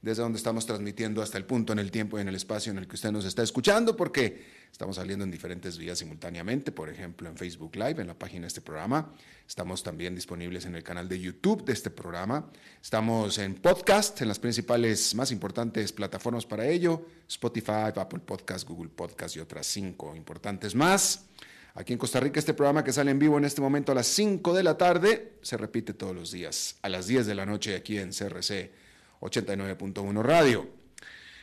desde donde estamos transmitiendo hasta el punto en el tiempo y en el espacio en el que usted nos está escuchando, porque estamos saliendo en diferentes vías simultáneamente, por ejemplo en Facebook Live, en la página de este programa. Estamos también disponibles en el canal de YouTube de este programa. Estamos en podcast, en las principales, más importantes plataformas para ello, Spotify, Apple Podcast, Google Podcast y otras cinco importantes más. Aquí en Costa Rica este programa que sale en vivo en este momento a las 5 de la tarde se repite todos los días a las 10 de la noche aquí en CRC 89.1 Radio.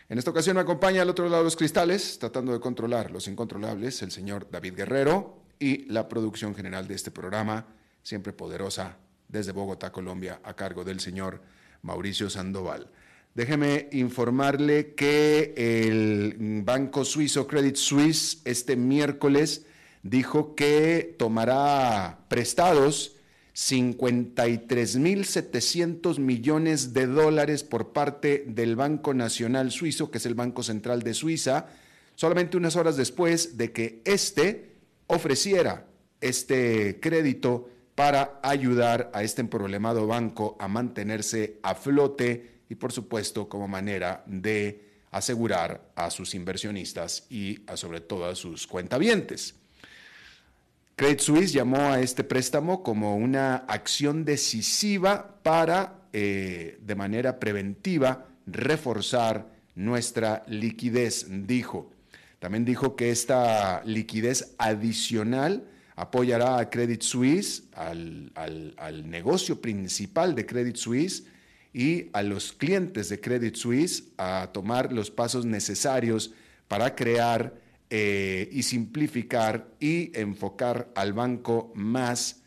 En esta ocasión me acompaña al otro lado de los cristales, tratando de controlar los incontrolables, el señor David Guerrero y la producción general de este programa, siempre poderosa, desde Bogotá, Colombia, a cargo del señor Mauricio Sandoval. Déjeme informarle que el banco suizo Credit Suisse este miércoles dijo que tomará prestados 53.700 millones de dólares por parte del Banco Nacional Suizo, que es el Banco Central de Suiza, solamente unas horas después de que éste ofreciera este crédito para ayudar a este emproblemado banco a mantenerse a flote y por supuesto como manera de asegurar a sus inversionistas y a sobre todo a sus cuentavientes. Credit Suisse llamó a este préstamo como una acción decisiva para, eh, de manera preventiva, reforzar nuestra liquidez, dijo. También dijo que esta liquidez adicional apoyará a Credit Suisse, al, al negocio principal de Credit Suisse y a los clientes de Credit Suisse a tomar los pasos necesarios para crear eh, y simplificar y enfocar al banco más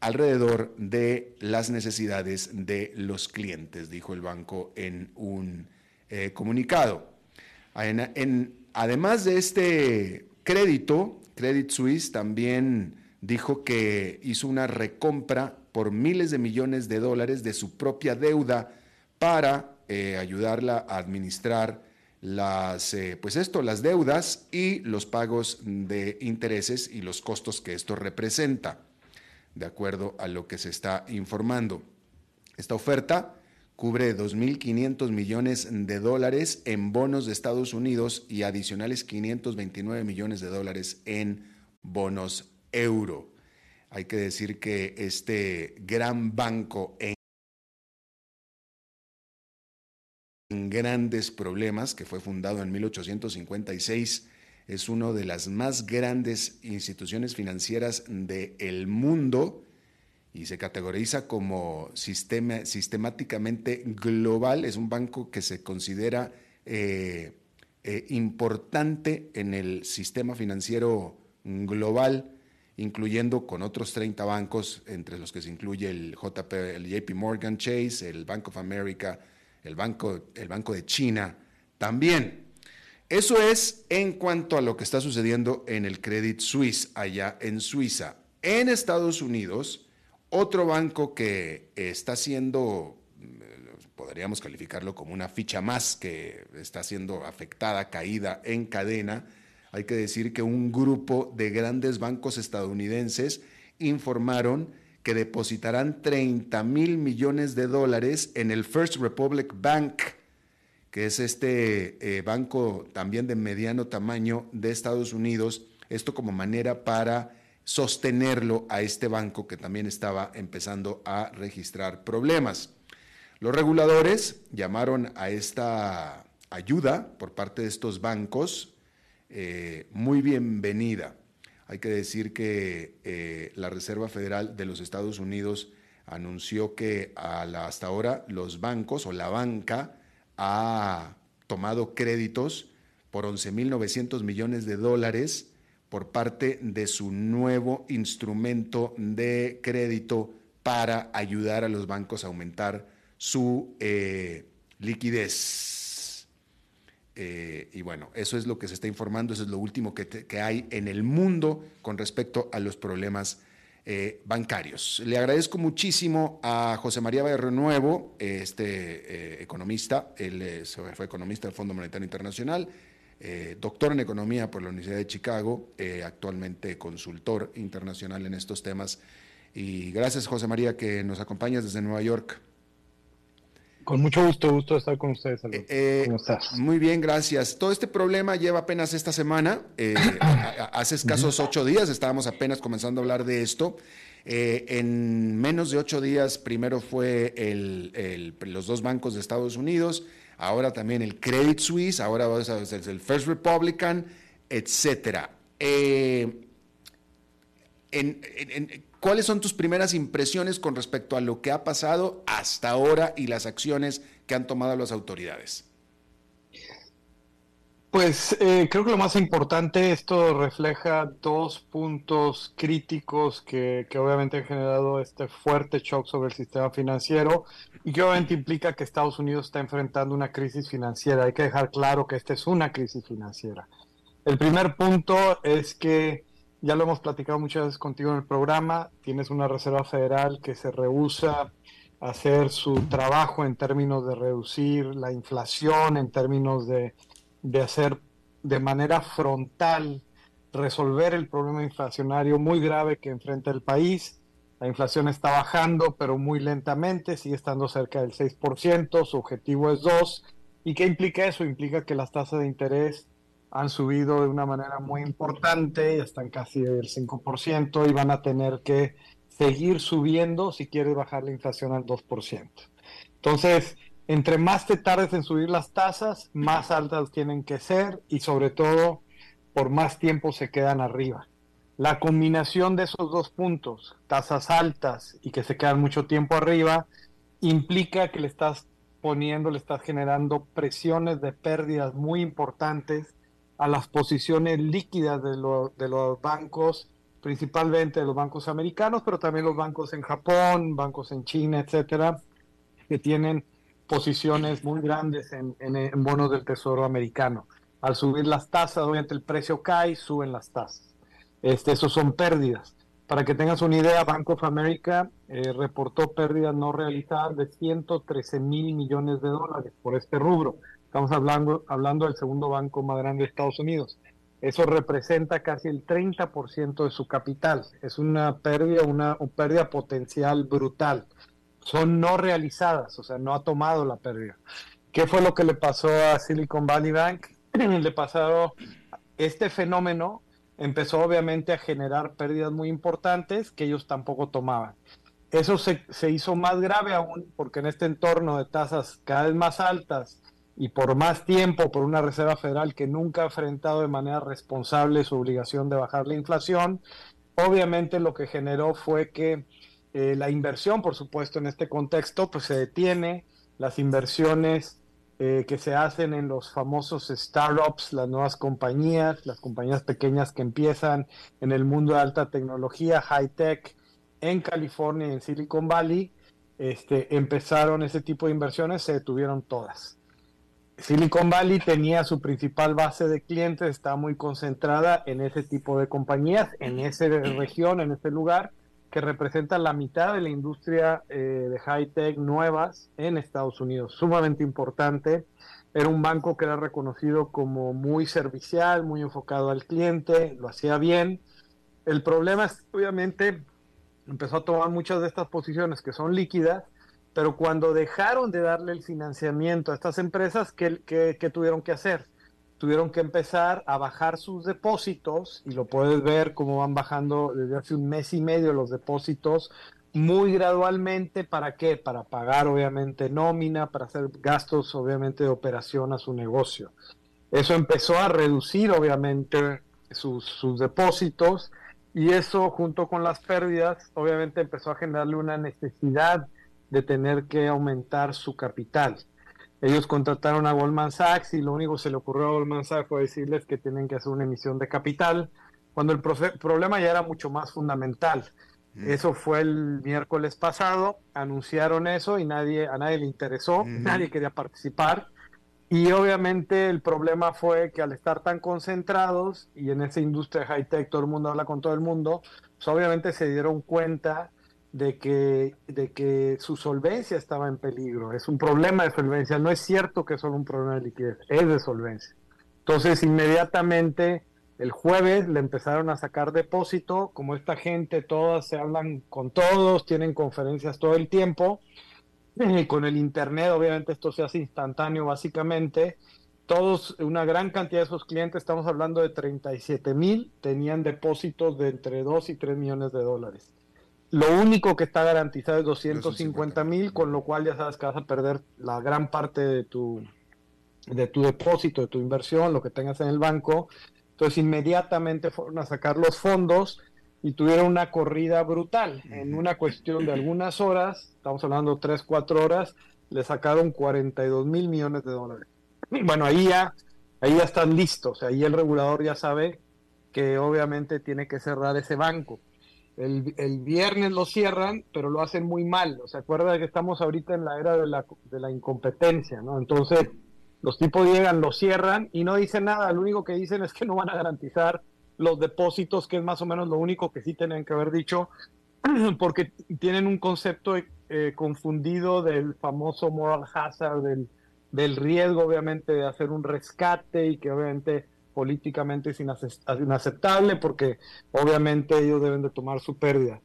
alrededor de las necesidades de los clientes, dijo el banco en un eh, comunicado. además de este crédito, Credit Suisse también dijo que hizo una recompra por miles de millones de dólares de su propia deuda para eh, ayudarla a administrar las, eh, pues esto, las deudas y los pagos de intereses y los costos que esto representa, de acuerdo a lo que se está informando. Esta oferta cubre 2.500 millones de dólares en bonos de Estados Unidos y adicionales 529 millones de dólares en bonos euro. Hay que decir que este gran banco en grandes problemas, que fue fundado en 1856, es una de las más grandes instituciones financieras del mundo y se categoriza como sistema, sistemáticamente global. Es un banco que se considera eh, eh, importante en el sistema financiero global, incluyendo con otros 30 bancos, entre los que se incluye el JP, el JP Morgan Chase, el Bank of America, el Banco, el Banco de China también. Eso es en cuanto a lo que está sucediendo en el Credit Suisse, allá en Suiza. En Estados Unidos, otro banco que está siendo, podríamos calificarlo como una ficha más que está siendo afectada, caída en cadena, hay que decir que un grupo de grandes bancos estadounidenses informaron que depositarán 30 mil millones de dólares en el First Republic Bank, que es este eh, banco también de mediano tamaño de Estados Unidos, esto como manera para sostenerlo a este banco que también estaba empezando a registrar problemas. Los reguladores llamaron a esta ayuda por parte de estos bancos eh, muy bienvenida. Hay que decir que eh, la Reserva Federal de los Estados Unidos anunció que hasta ahora los bancos o la banca ha tomado créditos por 11.900 millones de dólares por parte de su nuevo instrumento de crédito para ayudar a los bancos a aumentar su eh, liquidez. Eh, y bueno, eso es lo que se está informando, eso es lo último que, hay en el mundo con respecto a los problemas eh, bancarios. Le agradezco muchísimo a José María Barrio Nuevo, este eh, economista, él fue economista del Fondo Monetario Internacional, doctor en economía por la Universidad de Chicago, actualmente consultor internacional en estos temas. Y gracias, José María, que nos acompañas desde Nueva York. Con mucho gusto, gusto estar con ustedes. Eh, eh, ¿Cómo estás? Muy bien, gracias. Todo este problema lleva apenas esta semana. Eh, hace escasos ocho días estábamos apenas comenzando a hablar de esto. en menos de ocho días, primero fue los dos bancos de Estados Unidos, ahora también el Credit Suisse, ahora es el First Republican, etcétera. en, ¿Cuáles son tus primeras impresiones con respecto a lo que ha pasado hasta ahora y las acciones que han tomado las autoridades? Pues eh, creo que lo más importante, esto refleja dos puntos críticos que, que, obviamente han generado este fuerte shock sobre el sistema financiero y que obviamente implica que Estados Unidos está enfrentando una crisis financiera. Hay que dejar claro que esta es una crisis financiera. El primer punto es que ya lo hemos platicado muchas veces contigo en el programa, tienes una Reserva Federal que se rehúsa a hacer su trabajo en términos de reducir la inflación, en términos de, de hacer de manera frontal resolver el problema inflacionario muy grave que enfrenta el país. La inflación está bajando, pero muy lentamente, sigue estando cerca del 6%, su objetivo es 2%. ¿Y qué implica eso? Implica que las tasas de interés han subido de una manera muy importante, ya están casi del 5% y van a tener que seguir subiendo si quieres bajar la inflación al 2%. Entonces, entre más te tardes en subir las tasas, más altas tienen que ser y sobre todo por más tiempo se quedan arriba. La combinación de esos dos puntos, tasas altas y que se quedan mucho tiempo arriba, implica que le estás poniendo, le estás generando presiones de pérdidas muy importantes a las posiciones líquidas de, de los bancos, principalmente de los bancos americanos, pero también los bancos en Japón, bancos en China, etcétera, que tienen posiciones muy grandes en, en, bonos del Tesoro americano. Al subir las tasas, obviamente el precio cae, suben las tasas. Este, esos son pérdidas. Para que tengas una idea, Bank of America eh, reportó pérdidas no realizadas de 113 mil millones de dólares por este rubro. Estamos hablando, hablando del segundo banco más grande de Estados Unidos. Eso representa casi el 30% de su capital. Es una pérdida, una, pérdida potencial brutal. Son no realizadas, o sea, no ha tomado la pérdida. ¿Qué fue lo que le pasó a Silicon Valley Bank? le pasado este fenómeno empezó obviamente a generar pérdidas muy importantes que ellos tampoco tomaban. Eso se, se, hizo más grave aún porque en este entorno de tasas cada vez más altas y por más tiempo por una Reserva Federal que nunca ha enfrentado de manera responsable su obligación de bajar la inflación, obviamente lo que generó fue que eh, la inversión, por supuesto, en este contexto, pues se detiene, las inversiones eh, que se hacen en los famosos startups, las nuevas compañías, las compañías pequeñas que empiezan en el mundo de alta tecnología, high tech, en California y en Silicon Valley, este, empezaron ese tipo de inversiones, se detuvieron todas. Silicon Valley tenía su principal base de clientes, estaba muy concentrada en ese tipo de compañías, en esa región, en ese lugar, que representa la mitad de la industria eh, de high-tech nuevas en Estados Unidos. Sumamente importante. Era un banco que era reconocido como muy servicial, muy enfocado al cliente, lo hacía bien. El problema es, obviamente, empezó a tomar muchas de estas posiciones que son líquidas, pero cuando dejaron de darle el financiamiento a estas empresas, ¿qué, qué tuvieron que hacer? Tuvieron que empezar a bajar sus depósitos, y lo puedes ver cómo van bajando desde hace un mes y medio los depósitos muy gradualmente, ¿para qué? Para pagar obviamente nómina, para hacer gastos obviamente de operación a su negocio. Eso empezó a reducir obviamente sus, sus depósitos y eso junto con las pérdidas obviamente empezó a generarle una necesidad de tener que aumentar su capital. Ellos contrataron a Goldman Sachs y lo único que se le ocurrió a Goldman Sachs fue decirles que tienen que hacer una emisión de capital, cuando el problema ya era mucho más fundamental. Eso fue el miércoles pasado, anunciaron eso y nadie, a nadie le interesó, nadie quería participar. Y obviamente el problema fue que al estar tan concentrados y en esa industria high tech todo el mundo habla con todo el mundo, pues obviamente se dieron cuenta de que, de que su solvencia estaba en peligro. Es un problema de solvencia, no es cierto que es solo un problema de liquidez, es de solvencia. Entonces inmediatamente el jueves le empezaron a sacar depósito, como esta gente, todas se hablan con todos, tienen conferencias todo el tiempo, eh, con el Internet, obviamente esto se hace instantáneo básicamente. Todos, una gran cantidad de esos clientes, estamos hablando de 37 mil, tenían depósitos de entre 2 y 3 millones de dólares. Lo único que está garantizado es 250 mil, con lo cual ya sabes que vas a perder la gran parte de tu, de tu depósito, de tu inversión, lo que tengas en el banco. Entonces inmediatamente fueron a sacar los fondos y tuvieron una corrida brutal. En una cuestión de algunas horas, estamos hablando 3, 4 horas, le sacaron 42 mil millones de dólares. Bueno, ahí ya, ahí ya están listos. Ahí el regulador ya sabe que obviamente tiene que cerrar ese banco. El, el, viernes lo cierran, pero lo hacen muy mal. ¿Se acuerda que estamos ahorita en la era de la, de la incompetencia? ¿no? Entonces, los tipos llegan, lo cierran y no dicen nada. Lo único que dicen es que no van a garantizar los depósitos, que es más o menos lo único que sí tienen que haber dicho, porque tienen un concepto eh, confundido del famoso moral hazard, del, del riesgo obviamente de hacer un rescate y que obviamente políticamente es inaceptable porque obviamente ellos deben de tomar su pérdida.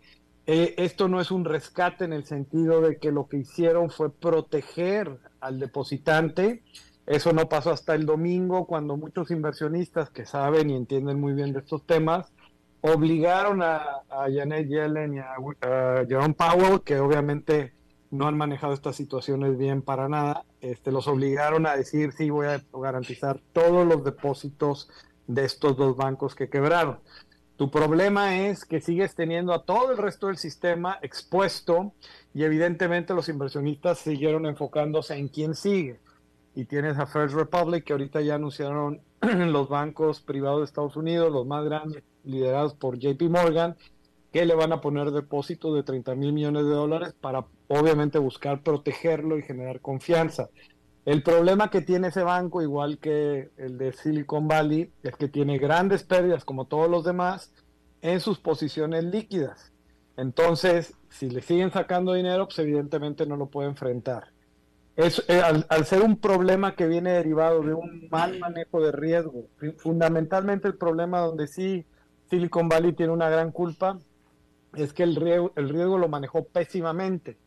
Eh, esto no es un rescate en el sentido de que lo que hicieron fue proteger al depositante eso no pasó hasta el domingo, cuando muchos inversionistas que saben y entienden muy bien de estos temas obligaron a, Janet Yellen y a, Jerome Powell, que obviamente no han manejado estas situaciones bien para nada, este, los obligaron a decir, sí, voy a garantizar todos los depósitos de estos dos bancos que quebraron. Tu problema es que sigues teniendo a todo el resto del sistema expuesto y evidentemente los inversionistas siguieron enfocándose en quién sigue y tienes a First Republic, que ahorita ya anunciaron los bancos privados de Estados Unidos, los más grandes, liderados por JP Morgan, que le van a poner depósitos de 30 mil millones de dólares para obviamente buscar protegerlo y generar confianza. El problema que tiene ese banco, igual que el de Silicon Valley, es que tiene grandes pérdidas, como todos los demás, en sus posiciones líquidas. Entonces, si le siguen sacando dinero, pues evidentemente no lo puede enfrentar. Es, eh, al, ser un problema que viene derivado de un mal manejo de riesgo, fundamentalmente el problema donde sí Silicon Valley tiene una gran culpa es que el riesgo, el riesgo lo manejó pésimamente.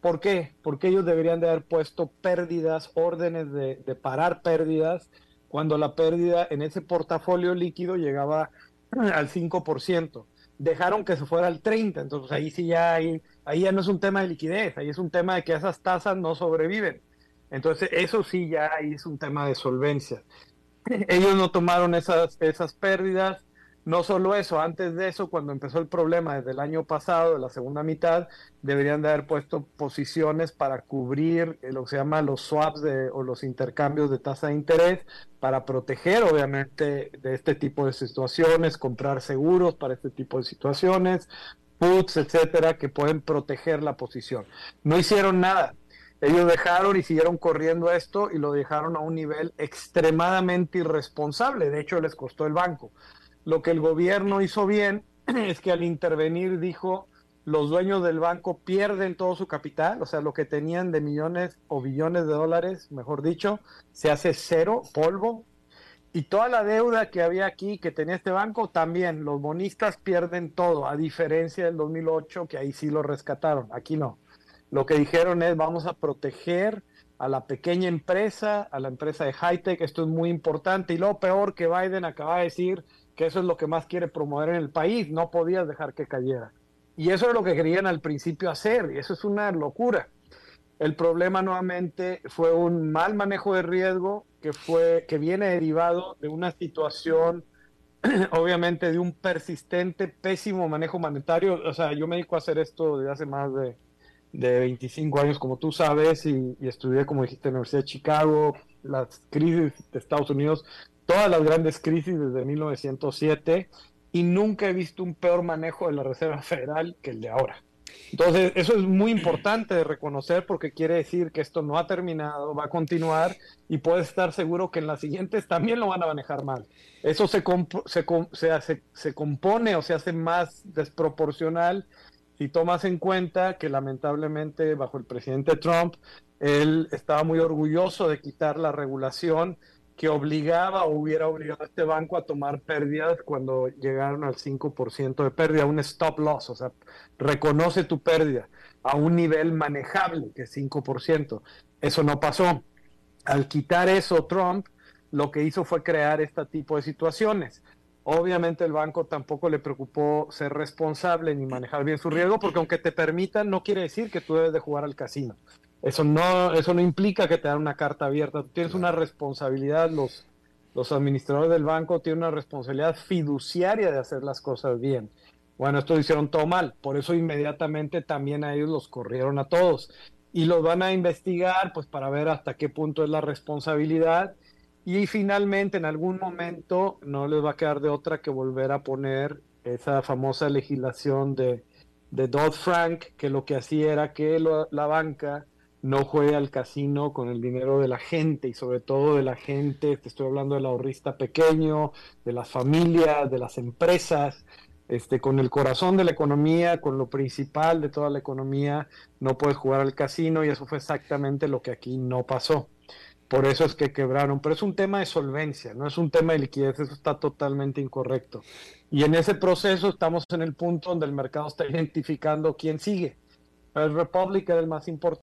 ¿Por qué? Porque ellos deberían de haber puesto pérdidas, órdenes de, parar pérdidas, cuando la pérdida en ese portafolio líquido llegaba al 5% dejaron que se fuera al 30, entonces ahí sí ya ahí, ahí ya no es un tema de liquidez, ahí es un tema de que esas tasas no sobreviven. Entonces eso sí ya ahí es un tema de solvencia. Ellos no tomaron esas, esas pérdidas, no solo eso, antes de eso, cuando empezó el problema desde el año pasado, de la segunda mitad, deberían de haber puesto posiciones para cubrir lo que se llama los swaps de, o los intercambios de tasa de interés, para proteger obviamente de este tipo de situaciones, comprar seguros para este tipo de situaciones, puts, etcétera, que pueden proteger la posición. No hicieron nada. Ellos dejaron y siguieron corriendo esto y lo dejaron a un nivel extremadamente irresponsable. De hecho, les costó el banco. Lo que el gobierno hizo bien es que al intervenir dijo, los dueños del banco pierden todo su capital, o sea, lo que tenían de millones o billones de dólares, mejor dicho, se hace cero, polvo, Y toda la deuda que había aquí, que tenía este banco, también los bonistas pierden todo, a diferencia del 2008, que ahí sí lo rescataron, aquí no. Lo que dijeron es vamos a proteger a la pequeña empresa, a la empresa de high-tech, esto es muy importante. Y lo peor que Biden acaba de decir que eso es lo que más quiere promover en el país, no podías dejar que cayera. Y eso es lo que querían al principio hacer, y eso es una locura. El problema nuevamente fue un mal manejo de riesgo que fue que viene derivado de una situación obviamente de un persistente pésimo manejo monetario, o sea, yo me dedico a hacer esto desde hace más de, de 25 años, como tú sabes, y, y, estudié, como dijiste, en la Universidad de Chicago, las crisis de Estados Unidos, todas las grandes crisis desde 1907, y nunca he visto un peor manejo de la Reserva Federal que el de ahora. Entonces, eso es muy importante de reconocer porque quiere decir que esto no ha terminado, va a continuar y puedes estar seguro que en las siguientes también lo van a manejar mal. Eso se, se, se, hace, se compone o se hace más desproporcional si tomas en cuenta que lamentablemente bajo el presidente Trump, él estaba muy orgulloso de quitar la regulación que obligaba o hubiera obligado a este banco a tomar pérdidas cuando llegaron al 5% de pérdida, un stop loss, o sea, reconoce tu pérdida a un nivel manejable, que es 5%. Eso no pasó. Al quitar eso, Trump lo que hizo fue crear este tipo de situaciones. Obviamente el banco tampoco le preocupó ser responsable ni manejar bien su riesgo, porque aunque te permitan, no quiere decir que tú debes de jugar al casino. Eso no, eso no implica que te dan una carta abierta. Tú tienes una responsabilidad, los, los administradores del banco tienen una responsabilidad fiduciaria de hacer las cosas bien. Bueno, esto lo hicieron todo mal, por eso inmediatamente también a ellos los corrieron a todos. Y los van a investigar, pues para ver hasta qué punto es la responsabilidad. Y finalmente, en algún momento, no les va a quedar de otra que volver a poner esa famosa legislación de, de Dodd-Frank, que lo que hacía era que la banca no juegue al casino con el dinero de la gente y sobre todo de la gente, te estoy hablando del ahorrista pequeño, de las familias, de las empresas, este, con el corazón de la economía, con lo principal de toda la economía, no puedes jugar al casino y eso fue exactamente lo que aquí no pasó. Por eso es que quebraron, pero es un tema de solvencia, no es un tema de liquidez, eso está totalmente incorrecto. Y en ese proceso estamos en el punto donde el mercado está identificando quién sigue. El Republic era el más importante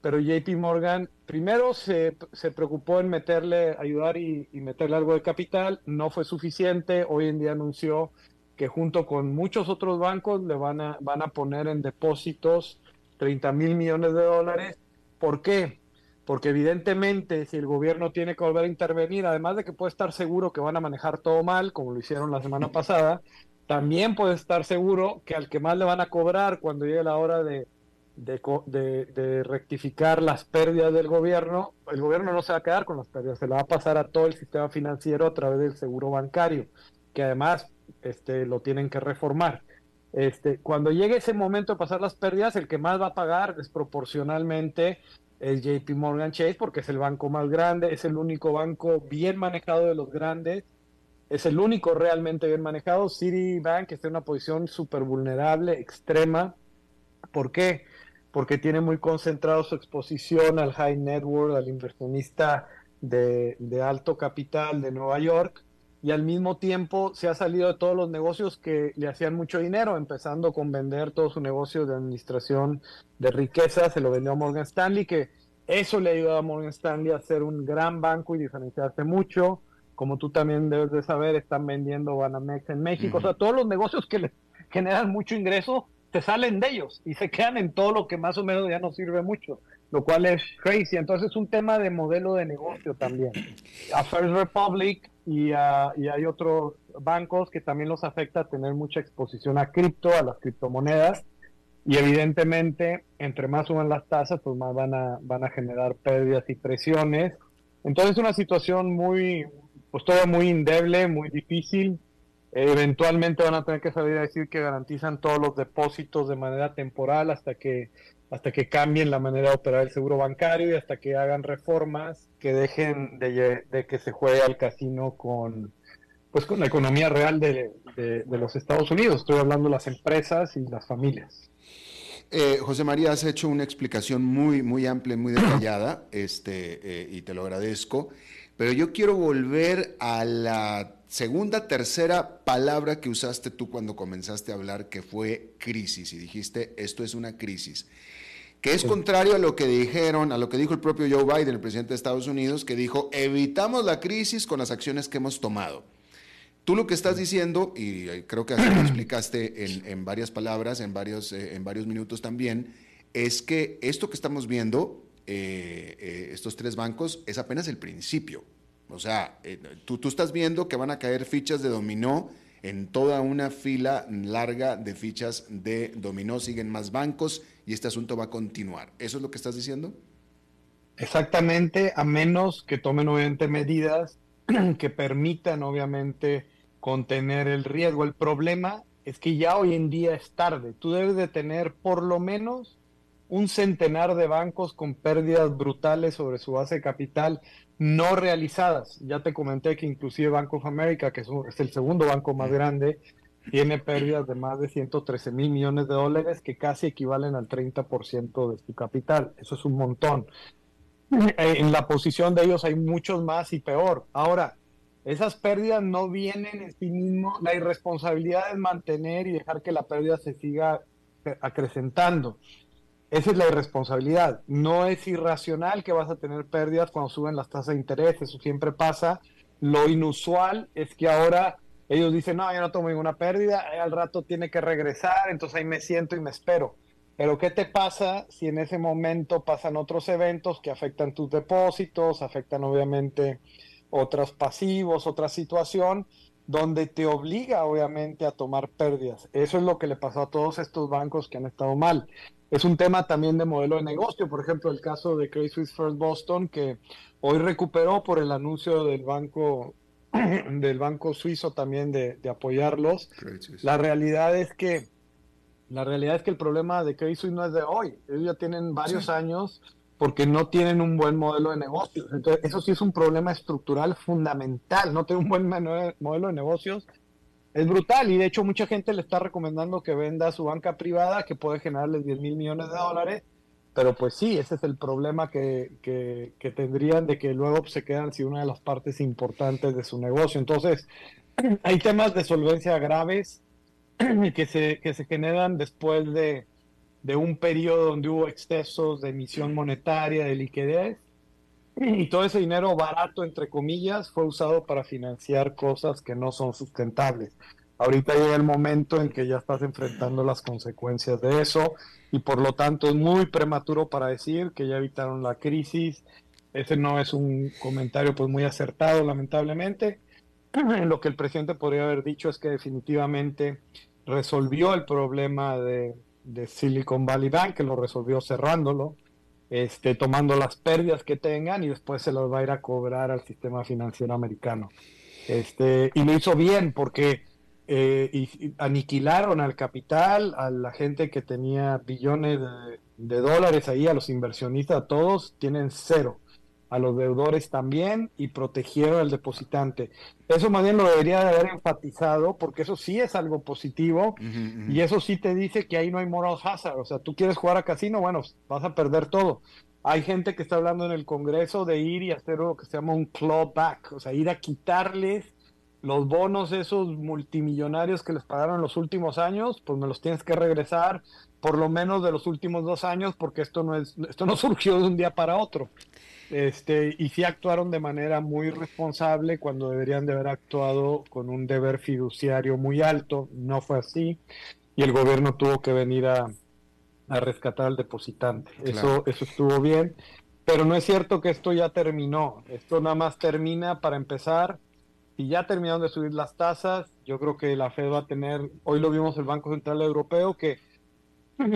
pero JP Morgan primero se, se, preocupó en meterle, ayudar y, meterle algo de capital, no fue suficiente, hoy en día anunció que junto con muchos otros bancos le van a, van a poner en depósitos 30 mil millones de dólares. ¿Por qué? Porque evidentemente si el gobierno tiene que volver a intervenir, además de que puede estar seguro que van a manejar todo mal, como lo hicieron la semana pasada, también puede estar seguro que al que más le van a cobrar cuando llegue la hora de, de, rectificar las pérdidas del gobierno, el gobierno no se va a quedar con las pérdidas, se la va a pasar a todo el sistema financiero a través del seguro bancario, que además este, lo tienen que reformar. Este, cuando llegue ese momento de pasar las pérdidas, el que más va a pagar desproporcionalmente es JP Morgan Chase, porque es el banco más grande, es el único banco bien manejado de los grandes, es el único realmente bien manejado. Citibank está en una posición súper vulnerable, extrema. ¿Por qué? Porque tiene muy concentrado su exposición al high network, al inversionista de, alto capital de Nueva York, y al mismo tiempo se ha salido de todos los negocios que le hacían mucho dinero, empezando con vender todo su negocio de administración de riqueza, se lo vendió a Morgan Stanley, que eso le ayudó a Morgan Stanley a ser un gran banco y diferenciarse mucho. Como tú también debes de saber, están vendiendo Banamex en México, o sea, todos los negocios que le generan mucho ingreso te salen de ellos y se quedan en todo lo que más o menos ya no sirve mucho, lo cual es crazy. Entonces es un tema de modelo de negocio también. A First Republic y, y hay otros bancos que también los afecta tener mucha exposición a cripto, a las criptomonedas. Y evidentemente, entre más suban las tasas, pues más van a, van a generar pérdidas y presiones. Entonces es una situación muy, pues todavía muy indeble, muy difícil Eventualmente van a tener que salir a decir que garantizan todos los depósitos de manera temporal hasta que hasta que cambien la manera de operar el seguro bancario y hasta que hagan reformas que dejen de, que se juegue al casino con pues con la economía real de, de, los Estados Unidos. Estoy hablando de las empresas y las familias. Eh, José María, has hecho una explicación muy, muy amplia, muy detallada, este, eh, y te lo agradezco. Pero yo quiero volver a la segunda, tercera palabra que usaste tú cuando comenzaste a hablar, que fue crisis, y dijiste, esto es una crisis que es contrario a lo que dijeron, a lo que dijo el propio Joe Biden, el presidente de Estados Unidos, que dijo, evitamos la crisis con las acciones que hemos tomado. Tú lo que estás diciendo, y eh, creo que así lo explicaste en, varias palabras, en varios, eh, en varios minutos también, es que esto que estamos viendo, eh, estos tres bancos, es apenas el principio. O sea, tú, tú estás viendo que van a caer fichas de dominó en toda una fila larga de fichas de dominó, siguen más bancos y este asunto va a continuar. ¿Eso es lo que estás diciendo? Exactamente, a menos que tomen obviamente medidas que permitan obviamente contener el riesgo. El problema es que ya hoy en día es tarde. Tú debes de tener por lo menos un centenar de bancos con pérdidas brutales sobre su base de capital no realizadas. Ya te comenté que inclusive Bank of America, que es, el segundo banco más grande, tiene pérdidas de más de 113 mil millones de dólares que casi equivalen al 30% de su capital. Eso es un montón. En la posición de ellos hay muchos más y peor. Ahora, esas pérdidas no vienen en sí mismo. La irresponsabilidad es mantener y dejar que la pérdida se siga acrecentando. Esa es la irresponsabilidad. No es irracional que vas a tener pérdidas cuando suben las tasas de interés. Eso siempre pasa. Lo inusual es que ahora ellos dicen, no, yo no tomo ninguna pérdida, al rato tiene que regresar, entonces ahí me siento y me espero. Pero ¿qué te pasa si en ese momento pasan otros eventos que afectan tus depósitos, afectan obviamente otros pasivos, otra situación, donde te obliga obviamente a tomar pérdidas? Eso es lo que le pasó a todos estos bancos que han estado mal. Es un tema también de modelo de negocio, por ejemplo, el caso de Credit Suisse First Boston, que hoy recuperó por el anuncio del banco del banco suizo también de, apoyarlos. La realidad es que la realidad es que el problema de Credit Suisse no es de hoy. Ellos ya tienen varios años porque no tienen un buen modelo de negocios. Entonces, eso sí es un problema estructural fundamental. No tener un buen modelo de negocios es brutal y de hecho mucha gente le está recomendando que venda su banca privada que puede generarles 10 mil millones de dólares, pero pues sí, ese es el problema que, que, tendrían de que luego se quedan sin una de las partes importantes de su negocio. Entonces, hay temas de solvencia graves que se, que se generan después de, de un periodo donde hubo excesos de emisión monetaria, de liquidez, y todo ese dinero barato, entre comillas, fue usado para financiar cosas que no son sustentables. Ahorita llega el momento en que ya estás enfrentando las consecuencias de eso y por lo tanto es muy prematuro para decir que ya evitaron la crisis. Ese no es un comentario pues muy acertado, lamentablemente. Lo que el presidente podría haber dicho es que definitivamente resolvió el problema de, de Silicon Valley Bank, que lo resolvió cerrándolo este, tomando las pérdidas que tengan y después se los va a ir a cobrar al sistema financiero americano. Este, y lo hizo bien porque eh, aniquilaron al capital, a la gente que tenía billones de, dólares ahí, a los inversionistas, todos tienen cero a los deudores también y protegieron al depositante. Eso más bien lo debería de haber enfatizado porque eso sí es algo positivo y eso sí te dice que ahí no hay moral hazard. O sea, tú quieres jugar a casino, bueno, vas a perder todo. Hay gente que está hablando en el Congreso de ir y hacer lo que se llama un clawback, o sea, ir a quitarles los bonos esos multimillonarios que les pagaron en los últimos años, pues me los tienes que regresar por lo menos de los últimos dos años porque esto no es esto no surgió de un día para otro. Este, y sí actuaron de manera muy responsable cuando deberían de haber actuado con un deber fiduciario muy alto. No fue así. Y el gobierno tuvo que venir a, rescatar al depositante. Eso, eso estuvo bien. Pero no es cierto que esto ya terminó. Esto nada más termina para empezar. Y ya terminaron de subir las tasas. Yo creo que la Fed va a tener, hoy lo vimos el Banco Central Europeo, que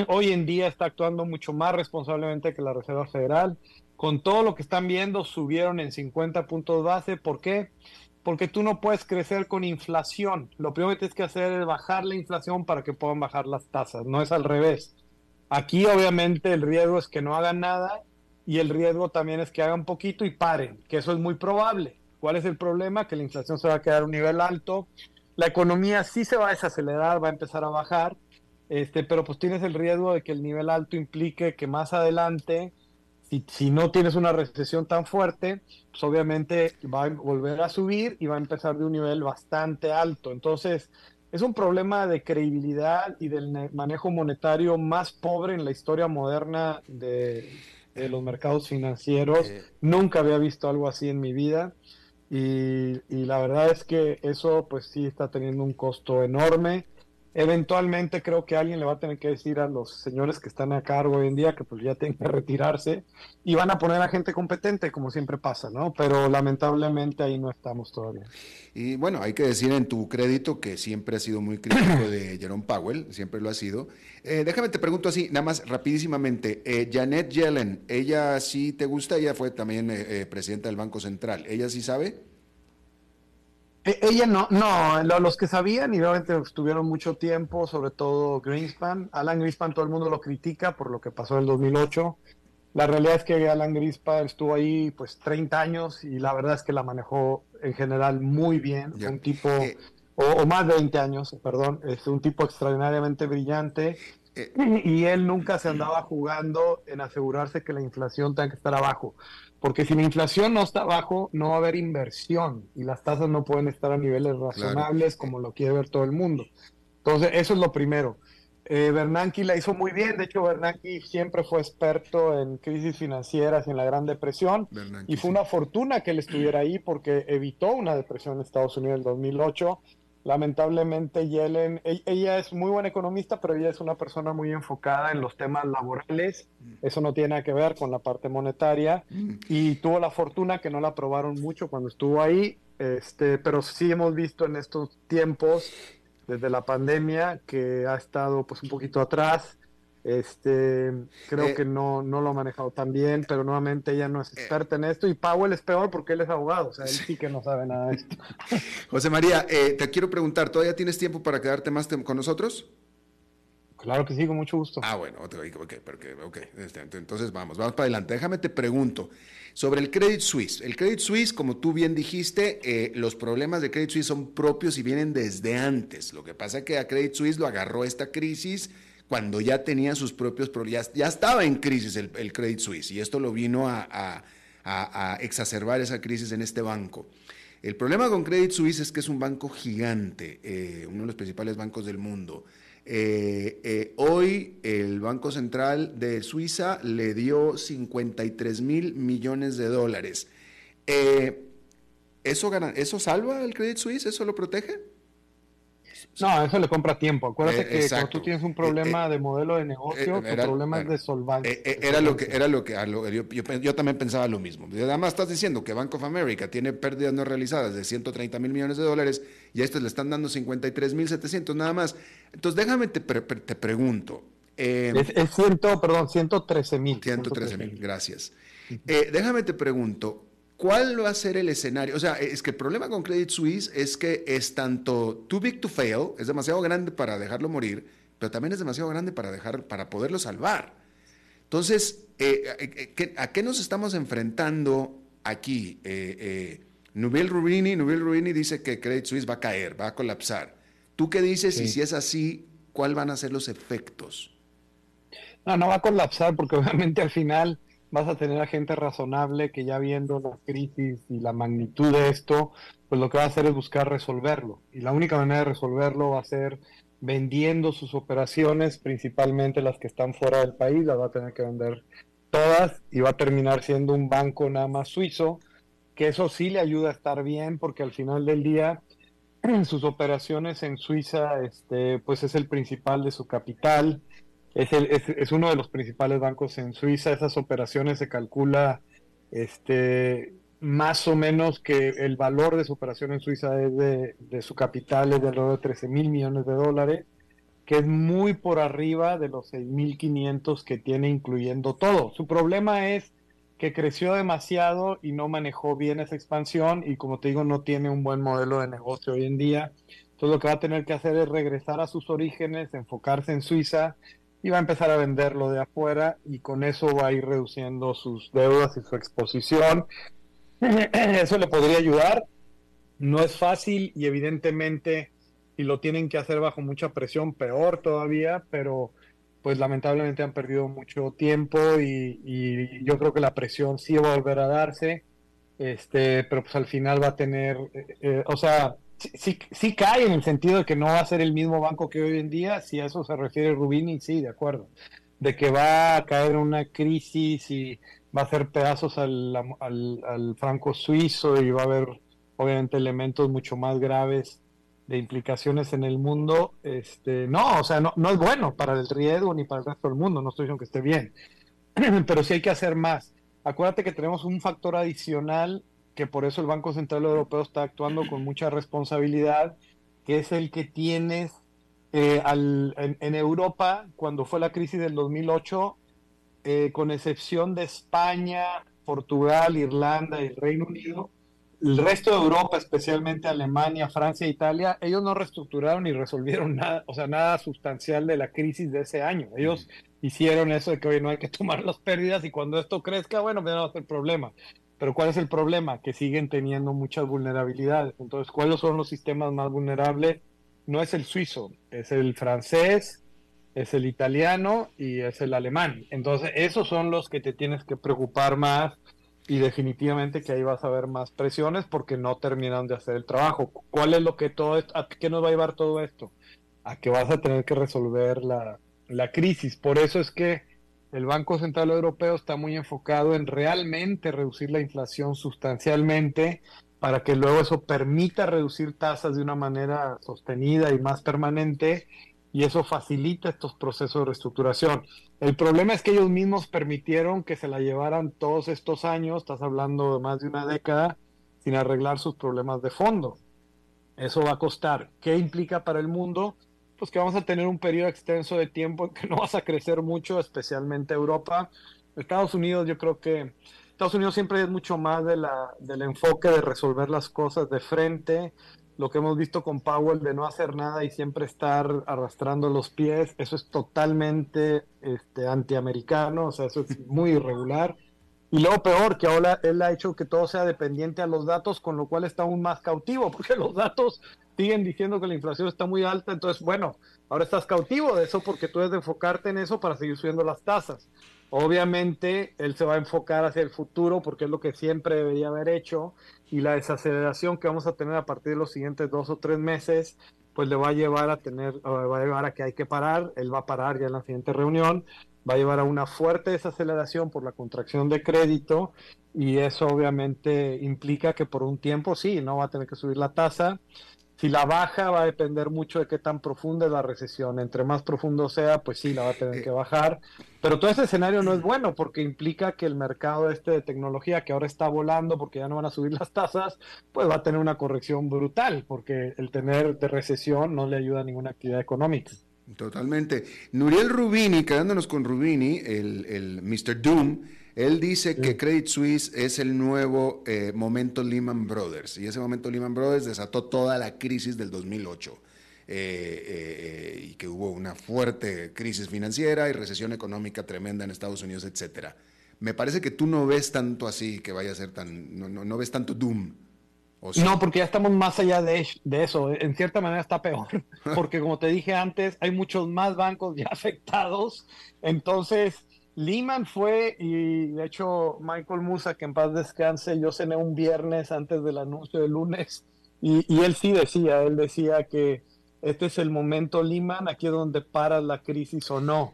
hoy en día está actuando mucho más responsablemente que la Reserva Federal con todo lo que están viendo, subieron en 50 puntos base. ¿Por qué? Porque tú no puedes crecer con inflación. Lo primero que tienes que hacer es bajar la inflación para que puedan bajar las tasas. No es al revés. Aquí obviamente el riesgo es que no hagan nada y el riesgo también es que hagan poquito y paren, que eso es muy probable. ¿Cuál es el problema? Que la inflación se va a quedar a un nivel alto, la economía sí se va a desacelerar, va a empezar a bajar, este, pero pues tienes el riesgo de que el nivel alto implique que más adelante, si, si no tienes una recesión tan fuerte, pues obviamente va a volver a subir y va a empezar de un nivel bastante alto. Entonces, es un problema de credibilidad y del manejo monetario más pobre en la historia moderna de, los mercados financieros. Eh. Nunca había visto algo así en mi vida. Y, y, la verdad es que eso pues sí está teniendo un costo enorme eventualmente creo que alguien le va a tener que decir a los señores que están a cargo hoy en día que pues ya tienen que retirarse y van a poner a gente competente como siempre pasa, ¿no? Pero lamentablemente ahí no estamos todavía. Y bueno, hay que decir en tu crédito que siempre ha sido muy crítico de Jerome Powell, siempre lo ha sido. Eh, déjame te pregunto así, nada más rapidísimamente, eh, Janet Yellen, ¿ella sí te gusta? Ella fue también eh, presidenta del Banco Central, ¿ella sí sabe? E, ella no, no, los que sabían y obviamente estuvieron mucho tiempo, sobre todo Greenspan. Alan Greenspan todo el mundo lo critica por lo que pasó en el 2008. La realidad es que Alan Greenspan estuvo ahí pues 30 años y la verdad es que la manejó en general muy bien. un tipo, eh, o, más de 20 años, perdón, es un tipo extraordinariamente brillante. Eh, y él nunca se andaba jugando en asegurarse que la inflación tenga que estar abajo. Porque si la inflación no está abajo, no va a haber inversión y las tasas no pueden estar a niveles razonables como lo quiere ver todo el mundo. Entonces, eso es lo primero. Eh, Bernanke la hizo muy bien, de hecho Bernanke siempre fue experto en crisis financieras y en la Gran Depresión. Y fue una fortuna que él estuviera ahí porque evitó una depresión en Estados Unidos en el 2008 Lamentablemente Yellen, e-, ella es muy buena economista, pero ella es una persona muy enfocada en los temas laborales. Mm. Eso no tiene que ver con la parte monetaria. Mm. Y tuvo la fortuna que no la aprobaron mucho cuando estuvo ahí. Este, pero sí hemos visto en estos tiempos, desde la pandemia, que ha estado pues un poquito atrás. Este, creo eh, que no, no lo ha manejado tan bien, pero nuevamente ella no es eh, experta en esto y Powell es peor porque él es abogado, o sea, él sí que no sabe nada de esto. José María, eh, te quiero preguntar, ¿todavía tienes tiempo para quedarte más con nosotros? Claro que sí, con mucho gusto. Ah, bueno, ok, okay, okay este, entonces vamos, vamos para adelante. Déjame te pregunto sobre el Credit Suisse. El Credit Suisse, como tú bien dijiste, los problemas de Credit Suisse son propios y vienen desde antes. Lo que pasa es que a Credit Suisse lo agarró esta crisis cuando ya tenía sus propios problemas, ya, estaba en crisis el, Credit Suisse y esto lo vino a, exacerbar esa crisis en este banco. El problema con Credit Suisse es que es un banco gigante, eh, uno de los principales bancos del mundo. Eh, eh, hoy el Banco Central de Suiza le dio 53 mil millones de dólares. ¿eso, ¿Eso salva al Credit Suisse? ¿Eso lo protege? No, eso le compra tiempo. Acuérdate eh, que cuando tú tienes un problema eh, eh, de modelo de negocio, tu problema es de solvancia. era lo que, era lo que, yo, también pensaba lo mismo. Además, estás diciendo que Bank of America tiene pérdidas no realizadas de 130 mil millones de dólares y a estos le están dando 53 mil 700 nada más. Entonces, déjame te, te pregunto. es, ciento, perdón, 113 mil. 113 mil, gracias. déjame te pregunto, ¿Cuál va a ser el escenario? O sea, es que el problema con Credit Suisse es que es tanto too big to fail, es demasiado grande para dejarlo morir, pero también es demasiado grande para, dejar, para poderlo salvar. Entonces, eh, eh, eh, ¿a qué nos estamos enfrentando aquí? Eh, Nubil Rubini, Rubini dice que Credit Suisse va a caer, va a colapsar. ¿Tú qué dices? Y si es así, ¿cuáles van a ser los efectos? No, no va a colapsar porque obviamente al final vas a tener a gente razonable que ya viendo la crisis y la magnitud de esto, pues lo que va a hacer es buscar resolverlo. Y la única manera de resolverlo va a ser vendiendo sus operaciones, principalmente las que están fuera del país, las va a tener que vender todas y va a terminar siendo un banco nada más suizo, que eso sí le ayuda a estar bien porque al final del día sus operaciones en Suiza este, pues es el principal de su capital, es, el, es, es, uno de los principales bancos en Suiza. Esas operaciones se calcula este, más o menos que el valor de su operación en Suiza es de, de su capital es de alrededor de 13 mil millones de dólares, que es muy por arriba de los 6.500 que tiene incluyendo todo. Su problema es que creció demasiado y no manejó bien esa expansión y como te digo no tiene un buen modelo de negocio hoy en día. Entonces lo que va a tener que hacer es regresar a sus orígenes, enfocarse en Suiza y va a empezar a venderlo de afuera y con eso va a ir reduciendo sus deudas y su exposición. Eso le podría ayudar. No es fácil y evidentemente y lo tienen que hacer bajo mucha presión, peor todavía, pero pues lamentablemente han perdido mucho tiempo y, yo creo que la presión sí va a volver a darse, este, pero pues al final va a tener, eh, eh, o sea, sí, sí, cae en el sentido de que no va a ser el mismo banco que hoy en día, si a eso se refiere Rubini, sí, de acuerdo, de que va a caer una crisis y va a hacer pedazos al, al, al franco suizo y va a haber obviamente elementos mucho más graves de implicaciones en el mundo, este, no, o sea, no, no es bueno para el riesgo ni para el resto del mundo, no estoy diciendo que esté bien, pero sí hay que hacer más. Acuérdate que tenemos un factor adicional que por eso el Banco Central Europeo está actuando con mucha responsabilidad, que es el que tienes eh, al, en, Europa cuando fue la crisis del 2008, eh, con excepción de España, Portugal, Irlanda y Reino Unido, el resto de Europa, especialmente Alemania, Francia, Italia, ellos no reestructuraron ni resolvieron nada, o sea, nada sustancial de la crisis de ese año. Ellos hicieron eso de que hoy no hay que tomar las pérdidas y cuando esto crezca, bueno, pues no va a ser problema. Pero ¿cuál es el problema? Que siguen teniendo muchas vulnerabilidades. Entonces, ¿cuáles son los sistemas más vulnerables? No es el suizo, es el francés, es el italiano y es el alemán. Entonces, esos son los que te tienes que preocupar más y definitivamente que ahí vas a ver más presiones porque no terminan de hacer el trabajo. ¿Cuál es lo que todo esto, a qué nos va a llevar todo esto? A que vas a tener que resolver la, la crisis. Por eso es que el Banco Central Europeo está muy enfocado en realmente reducir la inflación sustancialmente para que luego eso permita reducir tasas de una manera sostenida y más permanente y eso facilita estos procesos de reestructuración. El problema es que ellos mismos permitieron que se la llevaran todos estos años, estás hablando de más de una década, sin arreglar sus problemas de fondo. Eso va a costar. ¿Qué implica para el mundo? Pues que vamos a tener un periodo extenso de tiempo en que no vas a crecer mucho, especialmente Europa. Estados Unidos, yo creo que Estados Unidos siempre es mucho más de la, del enfoque de resolver las cosas de frente, lo que hemos visto con Powell de no hacer nada y siempre estar arrastrando los pies, eso es totalmente este, antiamericano, o sea, eso es muy irregular. Y luego peor, que ahora él ha hecho que todo sea dependiente a los datos, con lo cual está aún más cautivo, porque los datos siguen diciendo que la inflación está muy alta, entonces, bueno, ahora estás cautivo de eso porque tú debes de enfocarte en eso para seguir subiendo las tasas. Obviamente, él se va a enfocar hacia el futuro porque es lo que siempre debería haber hecho y la desaceleración que vamos a tener a partir de los siguientes dos o tres meses, pues le va a llevar a tener, va a llevar a que hay que parar, él va a parar ya en la siguiente reunión, va a llevar a una fuerte desaceleración por la contracción de crédito y eso obviamente implica que por un tiempo sí, no va a tener que subir la tasa si la baja va a depender mucho de qué tan profunda es la recesión. Entre más profundo sea, pues sí, la va a tener que bajar. Pero todo ese escenario no es bueno porque implica que el mercado este de tecnología que ahora está volando porque ya no van a subir las tasas, pues va a tener una corrección brutal porque el tener de recesión no le ayuda a ninguna actividad económica. Totalmente. Nuriel Rubini, quedándonos con Rubini, el, el Mr. Doom, él dice que Credit Suisse es el nuevo eh, momento Lehman Brothers y ese momento Lehman Brothers desató toda la crisis del 2008 eh, eh, y que hubo una fuerte crisis financiera y recesión económica tremenda en Estados Unidos, etcétera. Me parece que tú no ves tanto así que vaya a ser tan, no, no, ves tanto doom. No, porque ya estamos más allá de, de, eso. En cierta manera está peor, porque como te dije antes, hay muchos más bancos ya afectados. Entonces, Lehman fue, y de hecho Michael Musa, que en paz descanse, yo cené un viernes antes del anuncio del lunes, y, él sí decía, él decía que este es el momento Lehman, aquí es donde para la crisis o no.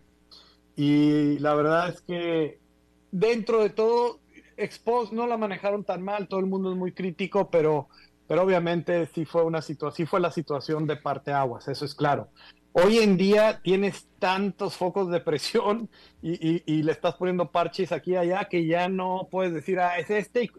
Y la verdad es que dentro de todo, Expos no la manejaron tan mal, todo el mundo es muy crítico, pero, pero obviamente sí fue una situación, sí fue la situación de parte aguas, eso es claro hoy en día tienes tantos focos de presión y, le estás poniendo parches aquí y allá que ya no puedes decir, ah, es este.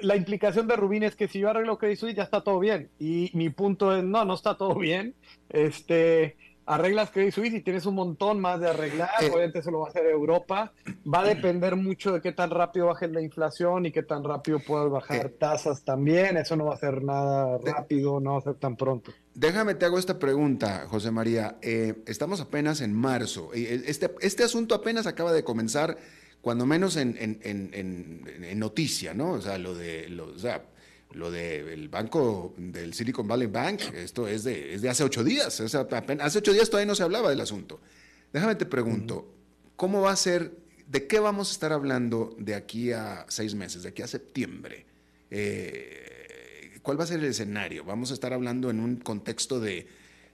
La implicación de Rubín es que si yo arreglo Credit Suisse ya está todo bien. Y mi punto es, no, no está todo bien. Este, arreglas Credit Suisse y tienes un montón más de arreglar, eh, obviamente eso lo va a hacer Europa, va a depender mucho de qué tan rápido baje la inflación y qué tan rápido puedas bajar eh, tasas también, eso no va a ser nada rápido, no va a ser tan pronto. Déjame te hago esta pregunta, José María, eh, estamos apenas en marzo, este, este asunto apenas acaba de comenzar, cuando menos en, en, en, en noticia, ¿no? O sea, lo de, lo, o sea, lo del banco del Silicon Valley Bank, esto es de, es de hace ocho días. hace ocho días todavía no se hablaba del asunto. Déjame te pregunto, ¿cómo va a ser, de qué vamos a estar hablando de aquí a seis meses, de aquí a septiembre? Eh, ¿Cuál va a ser el escenario? ¿Vamos a estar hablando en un contexto de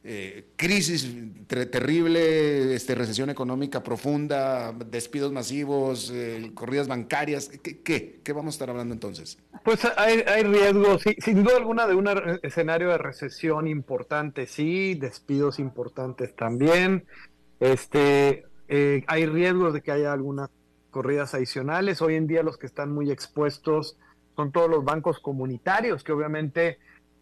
eh, crisis terrible, este, recesión económica profunda, despidos masivos, eh, corridas bancarias. ¿Qué, ¿Qué, vamos a estar hablando entonces? Pues hay, hay riesgos, sin duda alguna, de un escenario de recesión importante, sí, despidos importantes también. Este, eh, hay riesgos de que haya algunas corridas adicionales. Hoy en día los que están muy expuestos son todos los bancos comunitarios, que obviamente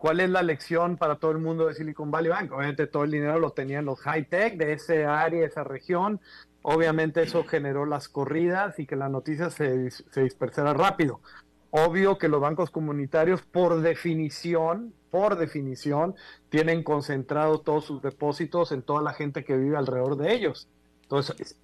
¿Cuál es la lección para todo el mundo de Silicon Valley Bank? Obviamente todo el dinero lo tenían los high tech de ese área, esa región. Obviamente eso generó las corridas y que la noticia se, se dispersara rápido. Obvio que los bancos comunitarios, por definición, por definición, tienen concentrado todos sus depósitos en toda la gente que vive alrededor de ellos. Entonces,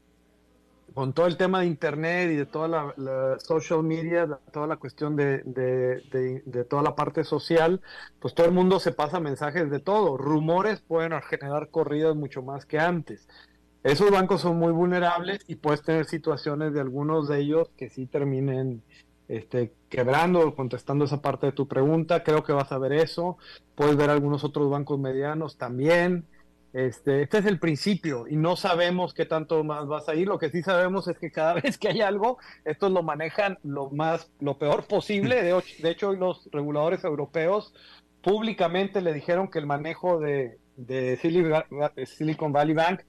con todo el tema de internet y de toda la, social media, toda la cuestión de, de, toda la parte social, pues todo el mundo se pasa mensajes de todo. Rumores pueden generar corridas mucho más que antes. Esos bancos son muy vulnerables y puedes tener situaciones de algunos de ellos que sí terminen este, quebrando, contestando esa parte de tu pregunta. Creo que vas a ver eso. Puedes ver algunos otros bancos medianos también. Este, este es el principio y no sabemos qué tanto más vas a ir. Lo que sí sabemos es que cada vez que hay algo, estos lo manejan lo más, lo peor posible. De, de hecho, los reguladores europeos públicamente le dijeron que el manejo de, de Silicon Valley Bank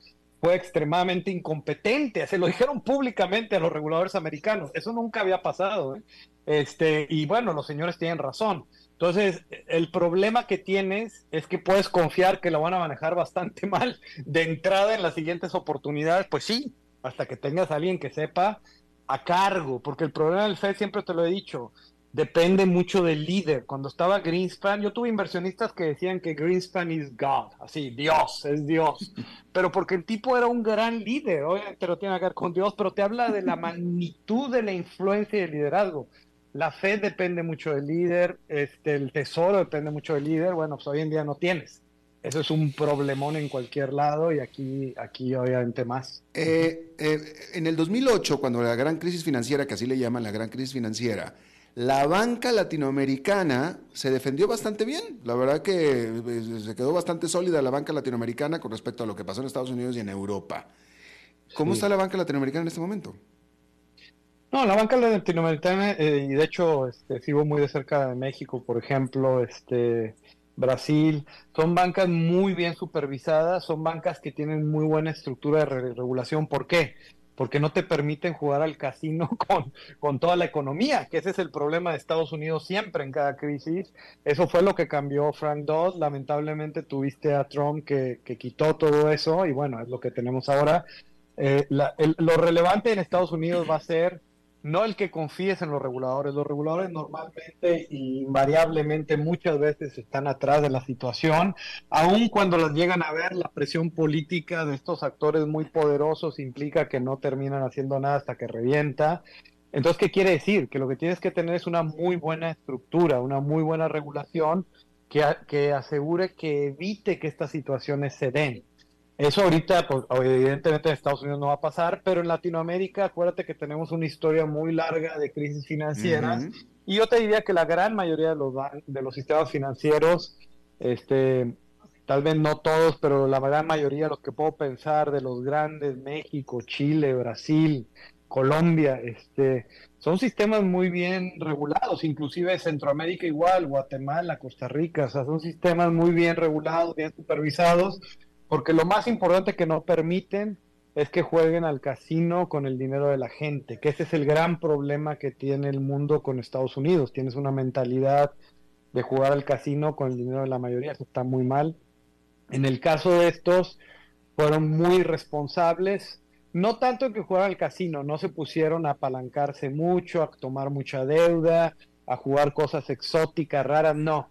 fue extremadamente incompetente. Se lo dijeron públicamente a los reguladores americanos. Eso nunca había pasado. ¿eh? Este, y bueno, los señores tienen razón. Entonces, el problema que tienes es que puedes confiar que lo van a manejar bastante mal de entrada en las siguientes oportunidades. Pues sí, hasta que tengas a alguien que sepa a cargo, porque el problema del FED, siempre te lo he dicho, depende mucho del líder. Cuando estaba Greenspan, yo tuve inversionistas que decían que Greenspan is God, así, Dios, es Dios. Pero porque el tipo era un gran líder, obviamente lo tiene que ver con Dios, pero te habla de la magnitud de la influencia y el liderazgo. La fe depende mucho del líder, este, el tesoro depende mucho del líder. Bueno, pues hoy en día no tienes. Eso es un problemón en cualquier lado y aquí, aquí obviamente más. Eh, eh, en el 2008, cuando la gran crisis financiera, que así le llaman la gran crisis financiera, la banca latinoamericana se defendió bastante bien. La verdad que eh, se quedó bastante sólida la banca latinoamericana con respecto a lo que pasó en Estados Unidos y en Europa. ¿Cómo está la banca latinoamericana en este momento? No, la banca latinoamericana, eh, y de hecho este, sigo muy de cerca de México, por ejemplo, este, Brasil, son bancas muy bien supervisadas, son bancas que tienen muy buena estructura de regulación. ¿Por qué? Porque no te permiten jugar al casino con, con toda la economía, que ese es el problema de Estados Unidos siempre en cada crisis. Eso fue lo que cambió Frank Dodd. Lamentablemente tuviste a Trump que, que quitó todo eso y bueno, es lo que tenemos ahora. Eh, lo relevante en Estados Unidos va a ser no el que confíes en los reguladores. Los reguladores normalmente invariablemente muchas veces están atrás de la situación, aun cuando las llegan a ver, la presión política de estos actores muy poderosos implica que no terminan haciendo nada hasta que revienta. Entonces, ¿qué quiere decir? Que lo que tienes que tener es una muy buena estructura, una muy buena regulación que, que asegure que evite que estas situaciones se den. Eso ahorita, pues, evidentemente en Estados Unidos no va a pasar, pero en Latinoamérica, acuérdate que tenemos una historia muy larga de crisis financieras. Y yo te diría que la gran mayoría de los, de los sistemas financieros, este, tal vez no todos, pero la gran mayoría, los que puedo pensar de los grandes, México, Chile, Brasil, Colombia, este, son sistemas muy bien regulados, inclusive Centroamérica igual, Guatemala, Costa Rica, o sea, son sistemas muy bien regulados, bien supervisados, porque lo más importante que no permiten es que jueguen al casino con el dinero de la gente, que ese es el gran problema que tiene el mundo con Estados Unidos. Tienes una mentalidad de jugar al casino con el dinero de la mayoría, eso está muy mal. En el caso de estos, fueron muy responsables, no tanto que jugaran al casino, no se pusieron a apalancarse mucho, a tomar mucha deuda, a jugar cosas exóticas, raras, no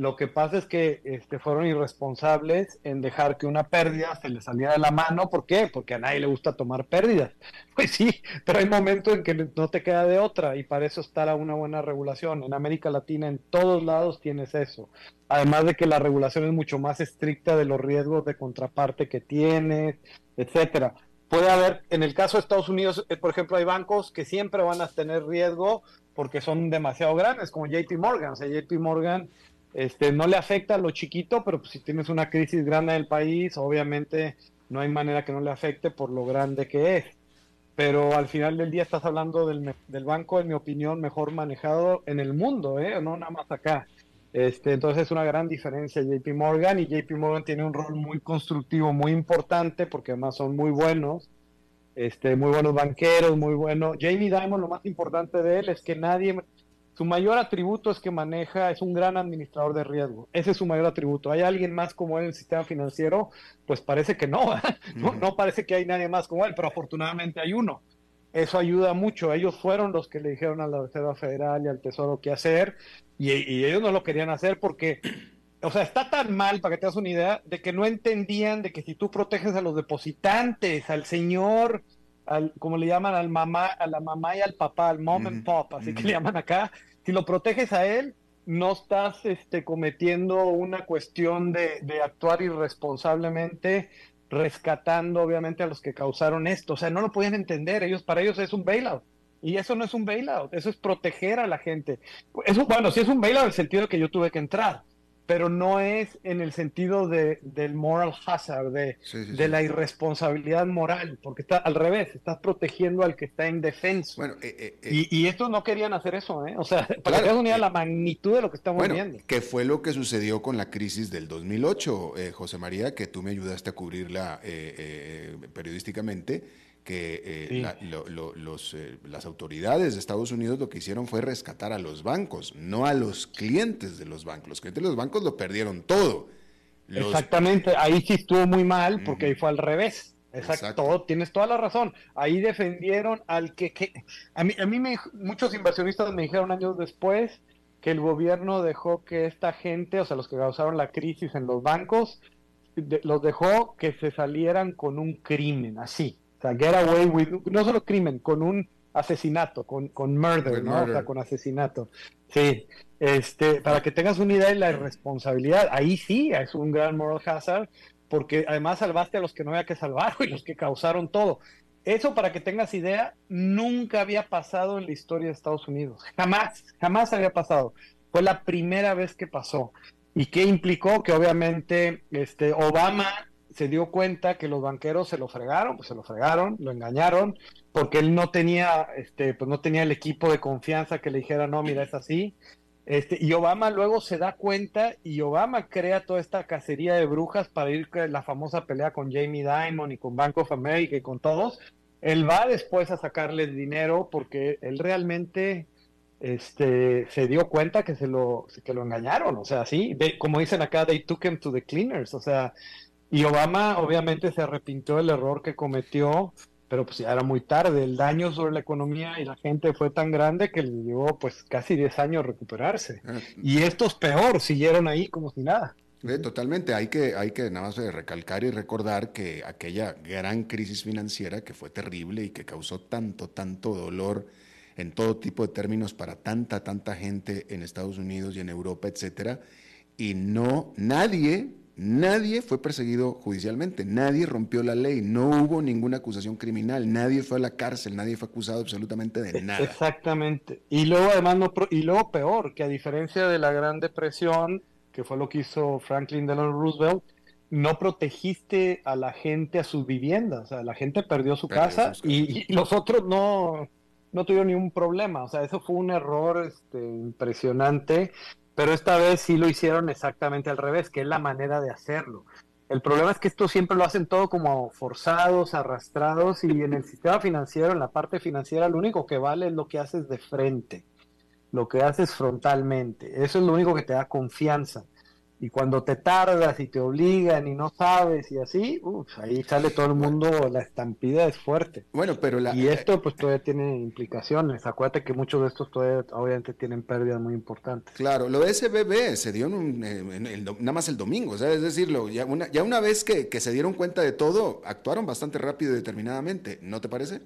Lo que pasa es que este, fueron irresponsables en dejar que una pérdida se les saliera de la mano. ¿Por qué? Porque a nadie le gusta tomar pérdidas. Pues sí, pero hay momentos en que no te queda de otra y para eso está una buena regulación. En América Latina, en todos lados tienes eso. Además de que la regulación es mucho más estricta de los riesgos de contraparte que tienes, etcétera. Puede haber, en el caso de Estados Unidos, eh, por ejemplo, hay bancos que siempre van a tener riesgo porque son demasiado grandes, como JP Morgan. O sea, JP Morgan este, no le afecta a lo chiquito, pero pues, si tienes una crisis grande en el país, obviamente no hay manera que no le afecte por lo grande que es. Pero al final del día estás hablando del, del banco, en mi opinión, mejor manejado en el mundo, ¿eh? no nada más acá. Este, entonces es una gran diferencia JP Morgan y JP Morgan tiene un rol muy constructivo, muy importante, porque además son muy buenos, este, muy buenos banqueros, muy buenos. Jamie Dimon, lo más importante de él es que nadie, su mayor atributo es que maneja, es un gran administrador de riesgo. Ese es su mayor atributo. ¿Hay alguien más como él en el sistema financiero? Pues parece que no, no, no parece que hay nadie más como él, pero afortunadamente hay uno. Eso ayuda mucho. Ellos fueron los que le dijeron a la Reserva Federal y al Tesoro qué hacer, y, y ellos no lo querían hacer porque o sea, está tan mal, para que te hagas una idea, de que no entendían de que si tú proteges a los depositantes, al señor, al, como le llaman al mamá, a la mamá y al papá, al mom and pop, así que le llaman acá, si lo proteges a él, no estás este, cometiendo una cuestión de, actuar irresponsablemente, rescatando obviamente a los que causaron esto. O sea, no lo podían entender. Ellos, para ellos es un bailout. Y eso no es un bailout, eso es proteger a la gente. Eso, bueno, sí es un bailout en el sentido de que yo tuve que entrar, pero no es en el sentido de, del moral hazard, de, de la irresponsabilidad moral, porque está al revés, estás protegiendo al que está indefenso. Bueno, eh, eh, eh, y, y, estos no querían hacer eso, ¿eh? O sea, para que unir la magnitud de lo que estamos bueno, viendo. Que fue lo que sucedió con la crisis del 2008, José María, que tú me ayudaste a cubrirla periodísticamente que eh, sí. la, lo, lo, los, eh, las autoridades de Estados Unidos lo que hicieron fue rescatar a los bancos, no a los clientes de los bancos. Los clientes de los bancos lo perdieron todo. Los... Exactamente, ahí sí estuvo muy mal porque uh -huh. ahí fue al revés. Exacto, Exacto, tienes toda la razón. Ahí defendieron al que, que... a mí, a mí me, muchos inversionistas me dijeron años después que el gobierno dejó que esta gente, o sea, los que causaron la crisis en los bancos, de, los dejó que se salieran con un crimen, así. O sea, get away with, no solo crimen, con un asesinato, con, con murder, ¿no? Murder. O sea, con asesinato. Sí, este, para que tengas una idea de la irresponsabilidad, ahí sí es un gran moral hazard, porque además salvaste a los que no había que salvar y los que causaron todo. Eso, para que tengas idea, nunca había pasado en la historia de Estados Unidos. Jamás, jamás había pasado. Fue la primera vez que pasó. ¿Y qué implicó? Que obviamente este, Obama se dio cuenta que los banqueros se lo fregaron, pues se lo fregaron, lo engañaron, porque él no tenía, este, pues no tenía el equipo de confianza que le dijera, no, mira, es así. Este, y Obama luego se da cuenta y Obama crea toda esta cacería de brujas para ir a la famosa pelea con Jamie Dimon y con Bank of America y con todos. Él va después a sacarles dinero porque él realmente este, se dio cuenta que se lo, que lo engañaron, o sea, sí, como dicen acá, they took him to the cleaners, o sea, y Obama obviamente se arrepintió del error que cometió, pero pues ya era muy tarde. El daño sobre la economía y la gente fue tan grande que le llevó pues casi 10 años recuperarse. Ah. Y estos peor, siguieron ahí como si nada. Eh, totalmente, hay que, hay que nada más recalcar y recordar que aquella gran crisis financiera que fue terrible y que causó tanto, tanto dolor en todo tipo de términos para tanta, tanta gente en Estados Unidos y en Europa, etcétera, y no, nadie Nadie fue perseguido judicialmente, nadie rompió la ley, no hubo ninguna acusación criminal, nadie fue a la cárcel, nadie fue acusado absolutamente de nada. Exactamente. Y luego además no, y luego peor, que a diferencia de la Gran Depresión, que fue lo que hizo Franklin Delano Roosevelt, no protegiste a la gente a sus viviendas, o sea, la gente perdió su perdió casa y, y, los otros no no tuvieron ningún problema, o sea, eso fue un error este, impresionante pero esta vez sí lo hicieron exactamente al revés, que es la manera de hacerlo. El problema es que esto siempre lo hacen todo como forzados, arrastrados, y en el sistema financiero, en la parte financiera, lo único que vale es lo que haces de frente, lo que haces frontalmente. Eso es lo único que te da confianza. Y cuando te tardas y te obligan y no sabes y así, ahí sale todo el mundo, la estampida es fuerte. Bueno, pero la... Y esto pues todavía tiene implicaciones. Acuérdate que muchos de estos todavía obviamente tienen pérdidas muy importantes. Claro, lo de SBB se dio en, en, nada más el domingo, sea, es decirlo, ya una, ya una vez que, que se dieron cuenta de todo, actuaron bastante rápido y determinadamente, ¿no te parece?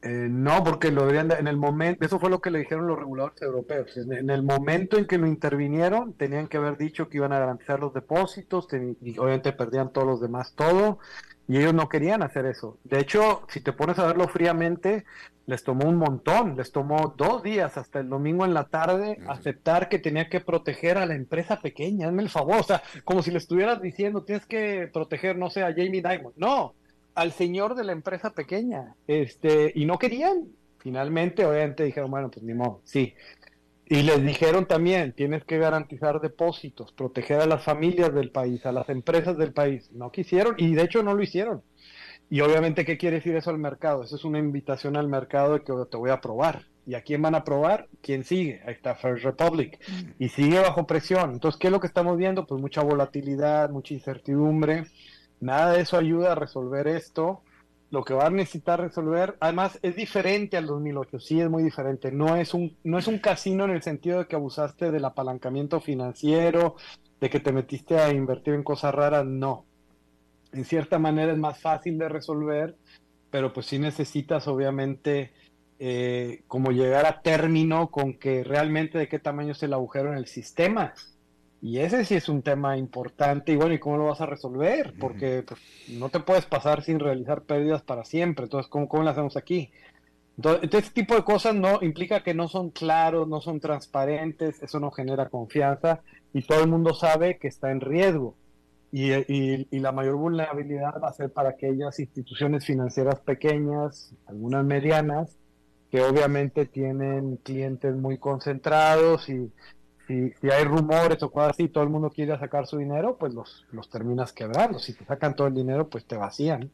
Eh, no, porque lo deberían en el momento, eso fue lo que le dijeron los reguladores europeos. En, el momento en que lo intervinieron, tenían que haber dicho que iban a garantizar los depósitos, y obviamente perdían todos los demás todo, y ellos no querían hacer eso. De hecho, si te pones a verlo fríamente, les tomó un montón, les tomó dos días hasta el domingo en la tarde aceptar que tenía que proteger a la empresa pequeña, hazme el favor, o sea, como si le estuvieras diciendo, tienes que proteger, no sé, a Jamie Dimon. No, al señor de la empresa pequeña, este, y no querían. Finalmente, obviamente dijeron, bueno, pues ni modo, sí. Y les dijeron también, tienes que garantizar depósitos, proteger a las familias del país, a las empresas del país. No quisieron y de hecho no lo hicieron. Y obviamente, ¿qué quiere decir eso al mercado? Eso es una invitación al mercado de que te voy a probar. ¿Y a quién van a probar? ¿Quién sigue? Ahí está First Republic. Y sigue bajo presión. Entonces, ¿qué es lo que estamos viendo? Pues mucha volatilidad, mucha incertidumbre. Nada de eso ayuda a resolver esto. Lo que va a necesitar resolver, además, es diferente al 2008, sí es muy diferente. No es un, no es un casino en el sentido de que abusaste del apalancamiento financiero, de que te metiste a invertir en cosas raras, no. En cierta manera es más fácil de resolver, pero pues sí necesitas obviamente eh, como llegar a término con que realmente de qué tamaño es el agujero en el sistema y ese sí es un tema importante. Y bueno, ¿y cómo lo vas a resolver? Porque pues, no te puedes pasar sin realizar pérdidas para siempre. Entonces, ¿cómo, cómo lo hacemos aquí? Entonces, este tipo de cosas no implica que no son claros, no son transparentes, eso no genera confianza y todo el mundo sabe que está en riesgo. Y, y, la mayor vulnerabilidad va a ser para aquellas instituciones financieras pequeñas, algunas medianas, que obviamente tienen clientes muy concentrados y si, hay rumores o cosas así, todo el mundo quiere sacar su dinero, pues los, los terminas quebrando. Si te sacan todo el dinero, pues te vacían.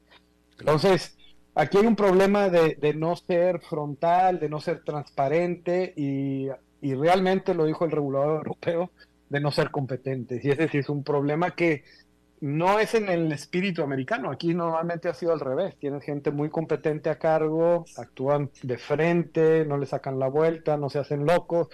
Entonces, aquí hay un problema de, de no ser frontal, de no ser transparente y, y, realmente lo dijo el regulador europeo, de no ser competente. Y ese sí es un problema que no es en el espíritu americano. Aquí normalmente ha sido al revés. Tienes gente muy competente a cargo, actúan de frente, no le sacan la vuelta, no se hacen locos.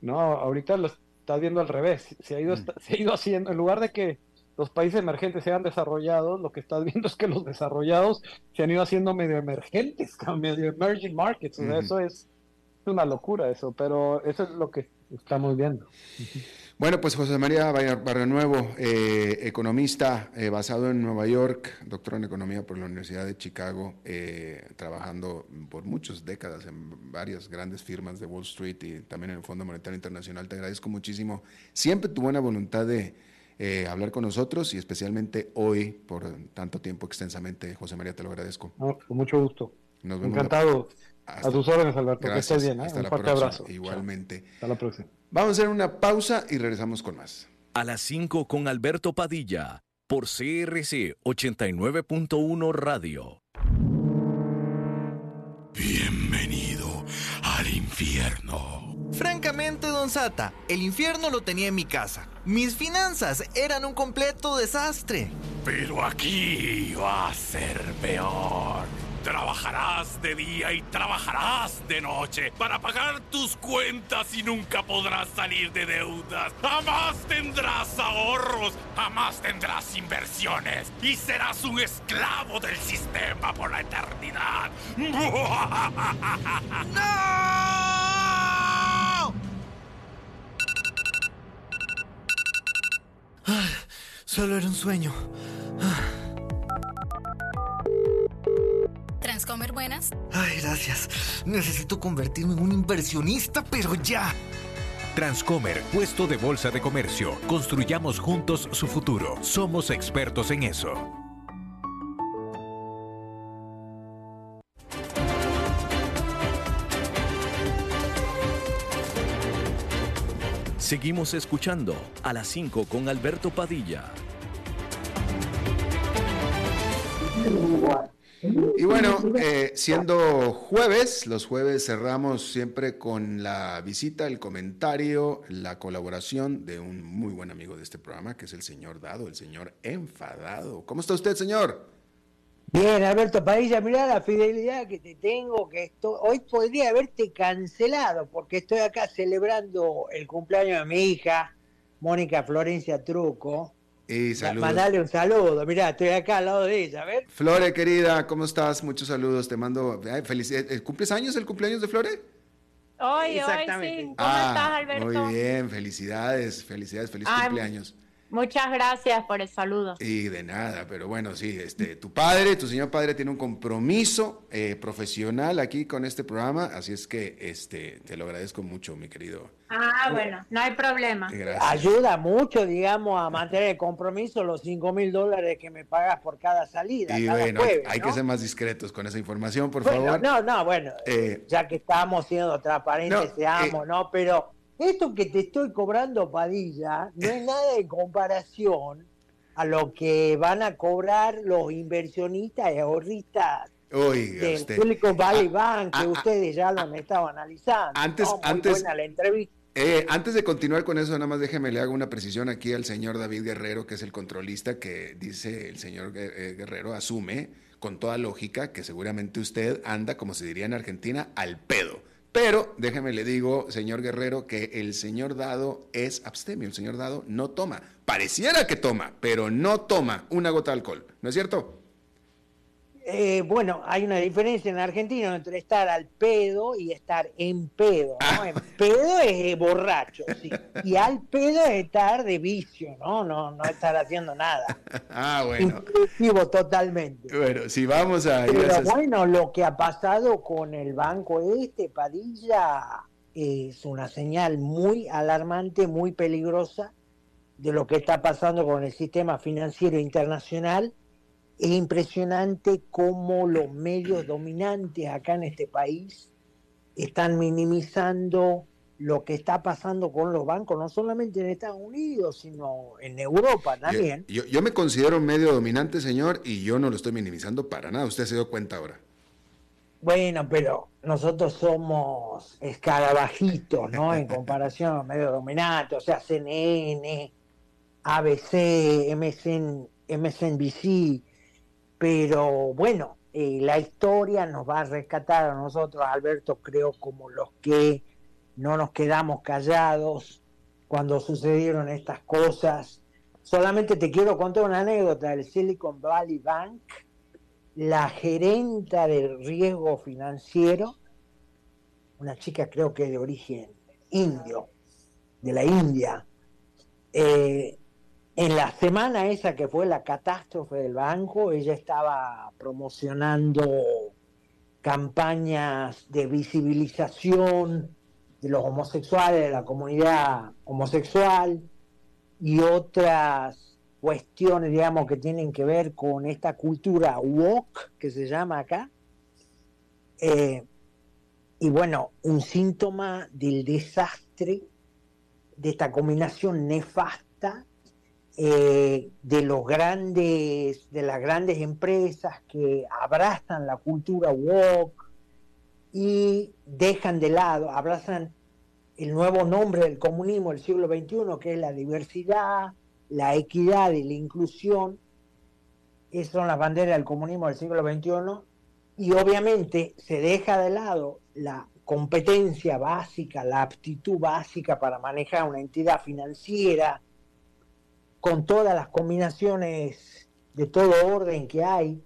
No, ahorita los, estás viendo al revés. Se ha, ido, mm. se ha ido haciendo, en lugar de que los países emergentes sean desarrollados, lo que estás viendo es que los desarrollados se han ido haciendo medio emergentes, medio emerging markets. eso es una locura eso, pero eso es lo que estamos viendo. Bueno, pues José María Barrio Nuevo, eh, economista eh, basado en Nueva York, doctor en economía por la Universidad de Chicago, eh, trabajando por muchas décadas en varias grandes firmas de Wall Street y también en el Fondo Monetario Internacional. Te agradezco muchísimo siempre tu buena voluntad de hablar con nosotros y especialmente hoy por tanto tiempo extensamente. José María, te lo agradezco. con mucho gusto. Encantado. a tus órdenes, Alberto. que estés bien. Un fuerte abrazo. Igualmente. Hasta la próxima. Vamos a hacer una pausa y regresamos con más. A las 5 con Alberto Padilla, por CRC 89.1 Radio. Bienvenido al infierno. Francamente, don Sata, el infierno lo tenía en mi casa. Mis finanzas eran un completo desastre. Pero aquí va a ser peor. Trabajarás de día y trabajarás de noche para pagar tus cuentas y nunca podrás salir de deudas. Jamás tendrás ahorros, jamás tendrás inversiones y serás un esclavo del sistema por la eternidad. ¡No! solo era un sueño. Transcomer Buenas. Ay, gracias. Necesito convertirme en un inversionista, pero ya. Transcomer, puesto de bolsa de comercio. Construyamos juntos su futuro. Somos expertos en eso. Seguimos escuchando a las 5 con Alberto Padilla. Y bueno, eh, siendo jueves, los jueves cerramos siempre con la visita, el comentario, la colaboración de un muy buen amigo de este programa, que es el señor Dado, el señor Enfadado. ¿Cómo está usted, señor? Bien, Alberto Padilla, mira la fidelidad que te tengo, que esto, hoy podría haberte cancelado, porque estoy acá celebrando el cumpleaños de mi hija, Mónica Florencia Truco, y saludos. Mandale un saludo, mirá, estoy acá al lado de ella, a ver. Flore, querida, ¿cómo estás? Muchos saludos, te mando felicidades. ¿Cumples años el cumpleaños de Flore? Hoy, hoy sí. ¿Cómo ah, estás, Alberto? Muy bien, felicidades, felicidades, feliz cumpleaños. Muchas gracias por el saludo. Y de nada, pero bueno, sí, este, tu padre, tu señor padre tiene un compromiso eh, profesional aquí con este programa, así es que este, te lo agradezco mucho, mi querido. Ah, bueno, no hay problema. Ayuda mucho, digamos, a mantener el compromiso los 5 mil dólares que me pagas por cada salida. Y bueno, hay que ser más discretos con esa información, por favor. No, no, bueno, eh, ya que estamos siendo transparentes, seamos, eh, ¿no? Pero esto que te estoy cobrando, Padilla, no es nada en comparación a lo que van a cobrar los inversionistas y ahorristas del Silicon Valley Bank, que ustedes ya lo han estado analizando. Antes, antes, la entrevista. Eh, antes de continuar con eso, nada más déjeme le hago una precisión aquí al señor David Guerrero, que es el controlista, que dice el señor eh, Guerrero, asume con toda lógica que seguramente usted anda, como se diría en Argentina, al pedo pero déjeme le digo, señor Guerrero, que el señor Dado es abstemio, el señor Dado no toma. Pareciera que toma, pero no toma una gota de alcohol, ¿no es cierto? Eh, bueno, hay una diferencia en Argentina entre estar al pedo y estar en pedo, ¿no? En pedo es eh, borracho, sí. Y al pedo es estar de vicio, ¿no? No, no estar haciendo nada. Ah, bueno. Inclusivo totalmente. Bueno, si vamos a... Pero bueno, lo que ha pasado con el banco este, Padilla, es una señal muy alarmante, muy peligrosa de lo que está pasando con el sistema financiero internacional es impresionante cómo los medios dominantes acá en este país están minimizando lo que está pasando con los bancos, no solamente en Estados Unidos, sino en Europa también. Yo, me considero medio dominante, señor, y yo no lo estoy minimizando para nada. Usted se dio cuenta ahora. Bueno, pero nosotros somos escarabajitos, ¿no? En comparación a medios dominantes, o sea, CNN, ABC, MSN, MSNBC, pero bueno, eh, la historia nos va a rescatar a nosotros, Alberto, creo, como los que no nos quedamos callados cuando sucedieron estas cosas. Solamente te quiero contar una anécdota del Silicon Valley Bank. La gerenta del riesgo financiero, una chica creo que de origen indio, de la India, eh, en la semana esa que fue la catástrofe del banco, ella estaba promocionando campañas de visibilización de los homosexuales, de la comunidad homosexual y otras cuestiones, digamos, que tienen que ver con esta cultura woke que se llama acá. Eh, y bueno, un síntoma del desastre de esta combinación nefasta eh, de los grandes, de las grandes empresas que abrazan la cultura woke y dejan de lado, abrazan el nuevo nombre del comunismo del siglo XXI, que es la diversidad, la equidad y la inclusión. Esas son las banderas del comunismo del siglo XXI. Y obviamente se deja de lado la competencia básica, la aptitud básica para manejar una entidad financiera, con todas las combinaciones de todo orden que hay.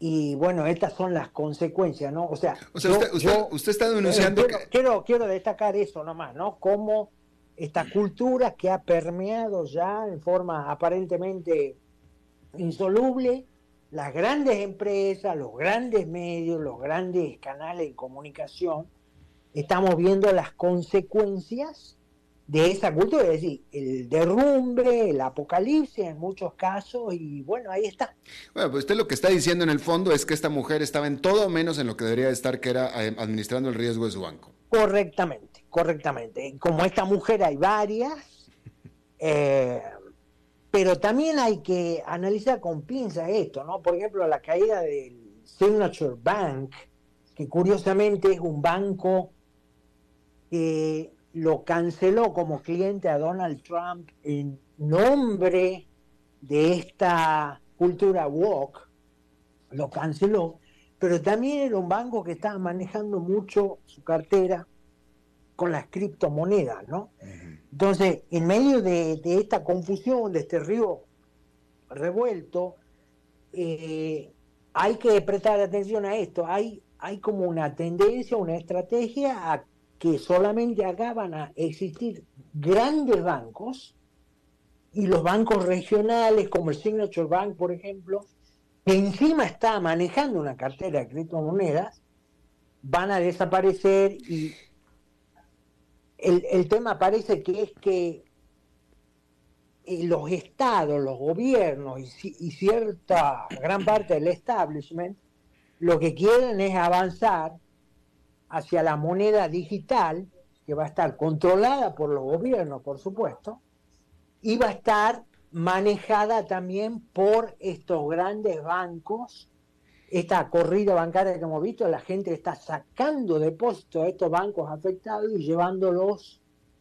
Y bueno, estas son las consecuencias, ¿no? O sea, usted, está denunciando quiero, que... quiero, quiero, destacar eso nomás, ¿no? Cómo esta cultura que ha permeado ya en forma aparentemente insoluble las grandes empresas, los grandes medios, los grandes canales de comunicación, estamos viendo las consecuencias de esa cultura, es decir, el derrumbe, el apocalipsis en muchos casos, y bueno, ahí está. Bueno, pues usted lo que está diciendo en el fondo es que esta mujer estaba en todo menos en lo que debería estar, que era eh, administrando el riesgo de su banco. Correctamente, correctamente. Como esta mujer hay varias, eh, pero también hay que analizar con pinza esto, ¿no? Por ejemplo, la caída del, Signature Bank, que curiosamente es un banco que lo canceló como cliente a Donald Trump en nombre de esta cultura walk, lo canceló, pero también era un banco que estaba manejando mucho su cartera con las criptomonedas, ¿no? Entonces, en medio de, esta confusión, de este río revuelto, eh, hay que prestar atención a esto. Hay, hay como una tendencia, una estrategia a que solamente acá van a existir grandes bancos y los bancos regionales como el Signature Bank, por ejemplo, que encima está manejando una cartera de criptomonedas, van a desaparecer y el, tema parece que es que eh, los estados, los gobiernos y, cierta gran parte del establishment lo que quieren es avanzar hacia la moneda digital, que va a estar controlada por los gobiernos, por supuesto, y va a estar manejada también por estos grandes bancos esta corrida bancaria que hemos visto, la gente está sacando depósitos de estos bancos afectados y llevándolos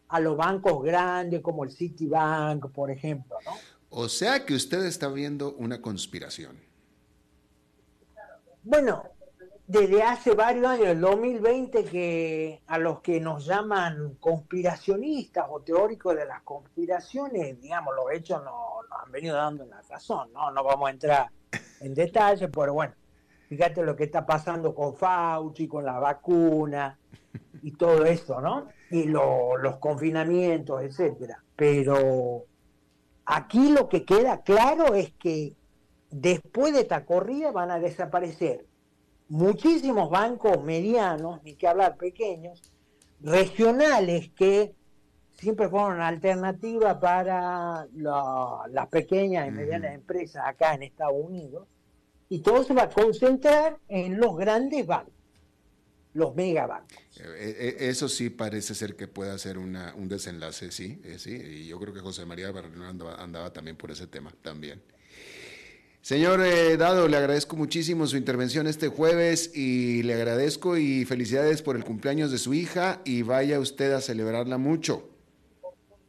a los bancos grandes como el Citibank, por ejemplo. ¿no? O sea que usted está viendo una conspiración. Bueno, desde hace varios años, el 2020, que a los que nos llaman conspiracionistas o teóricos de las conspiraciones, digamos, los hechos nos, han venido dando la razón, ¿no? No vamos a entrar en detalle, pero bueno, Fíjate lo que está pasando con Fauci, con la vacuna y todo eso, ¿no? Y los confinamientos, etcétera. Pero aquí lo que queda claro es que después de esta corrida van a desaparecer muchísimos bancos medianos, ni que hablar pequeños, regionales que siempre fueron alternativa para las pequeñas y medianas empresas acá en Estados Unidos y todo se va a concentrar en los grandes bancos, los megabancos. Eh, eh, eso sí parece ser que pueda ser una, un desenlace, sí, eh, sí, y yo creo que José María Barrera andaba, también por ese tema, también. Señor Dado, le agradezco muchísimo su intervención este jueves y le agradezco y felicidades por el cumpleaños de su hija y vaya usted a celebrarla mucho.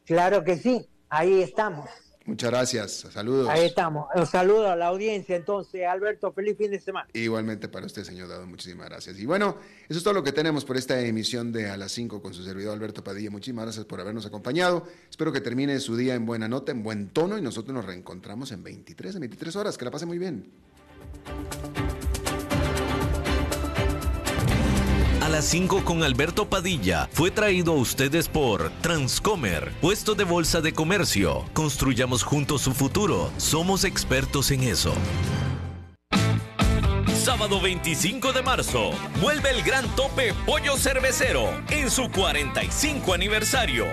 Claro que sí, ahí estamos. Muchas gracias, saludos. Ahí estamos. Un saludo a la audiencia entonces, Alberto, feliz fin de semana. Igualmente para usted, señor Dado, muchísimas gracias. Y bueno, eso es todo lo que tenemos por esta emisión de A las 5 con su servidor Alberto Padilla. Muchísimas gracias por habernos acompañado. Espero que termine su día en buena nota, en buen tono y nosotros nos reencontramos en 23, en 23 horas. Que la pase muy bien. A las 5 con Alberto Padilla fue traído a ustedes por Transcomer, puesto de bolsa de comercio. Construyamos juntos su futuro. Somos expertos en eso. Sábado 25 de marzo, vuelve el gran tope Pollo Cervecero en su 45 aniversario.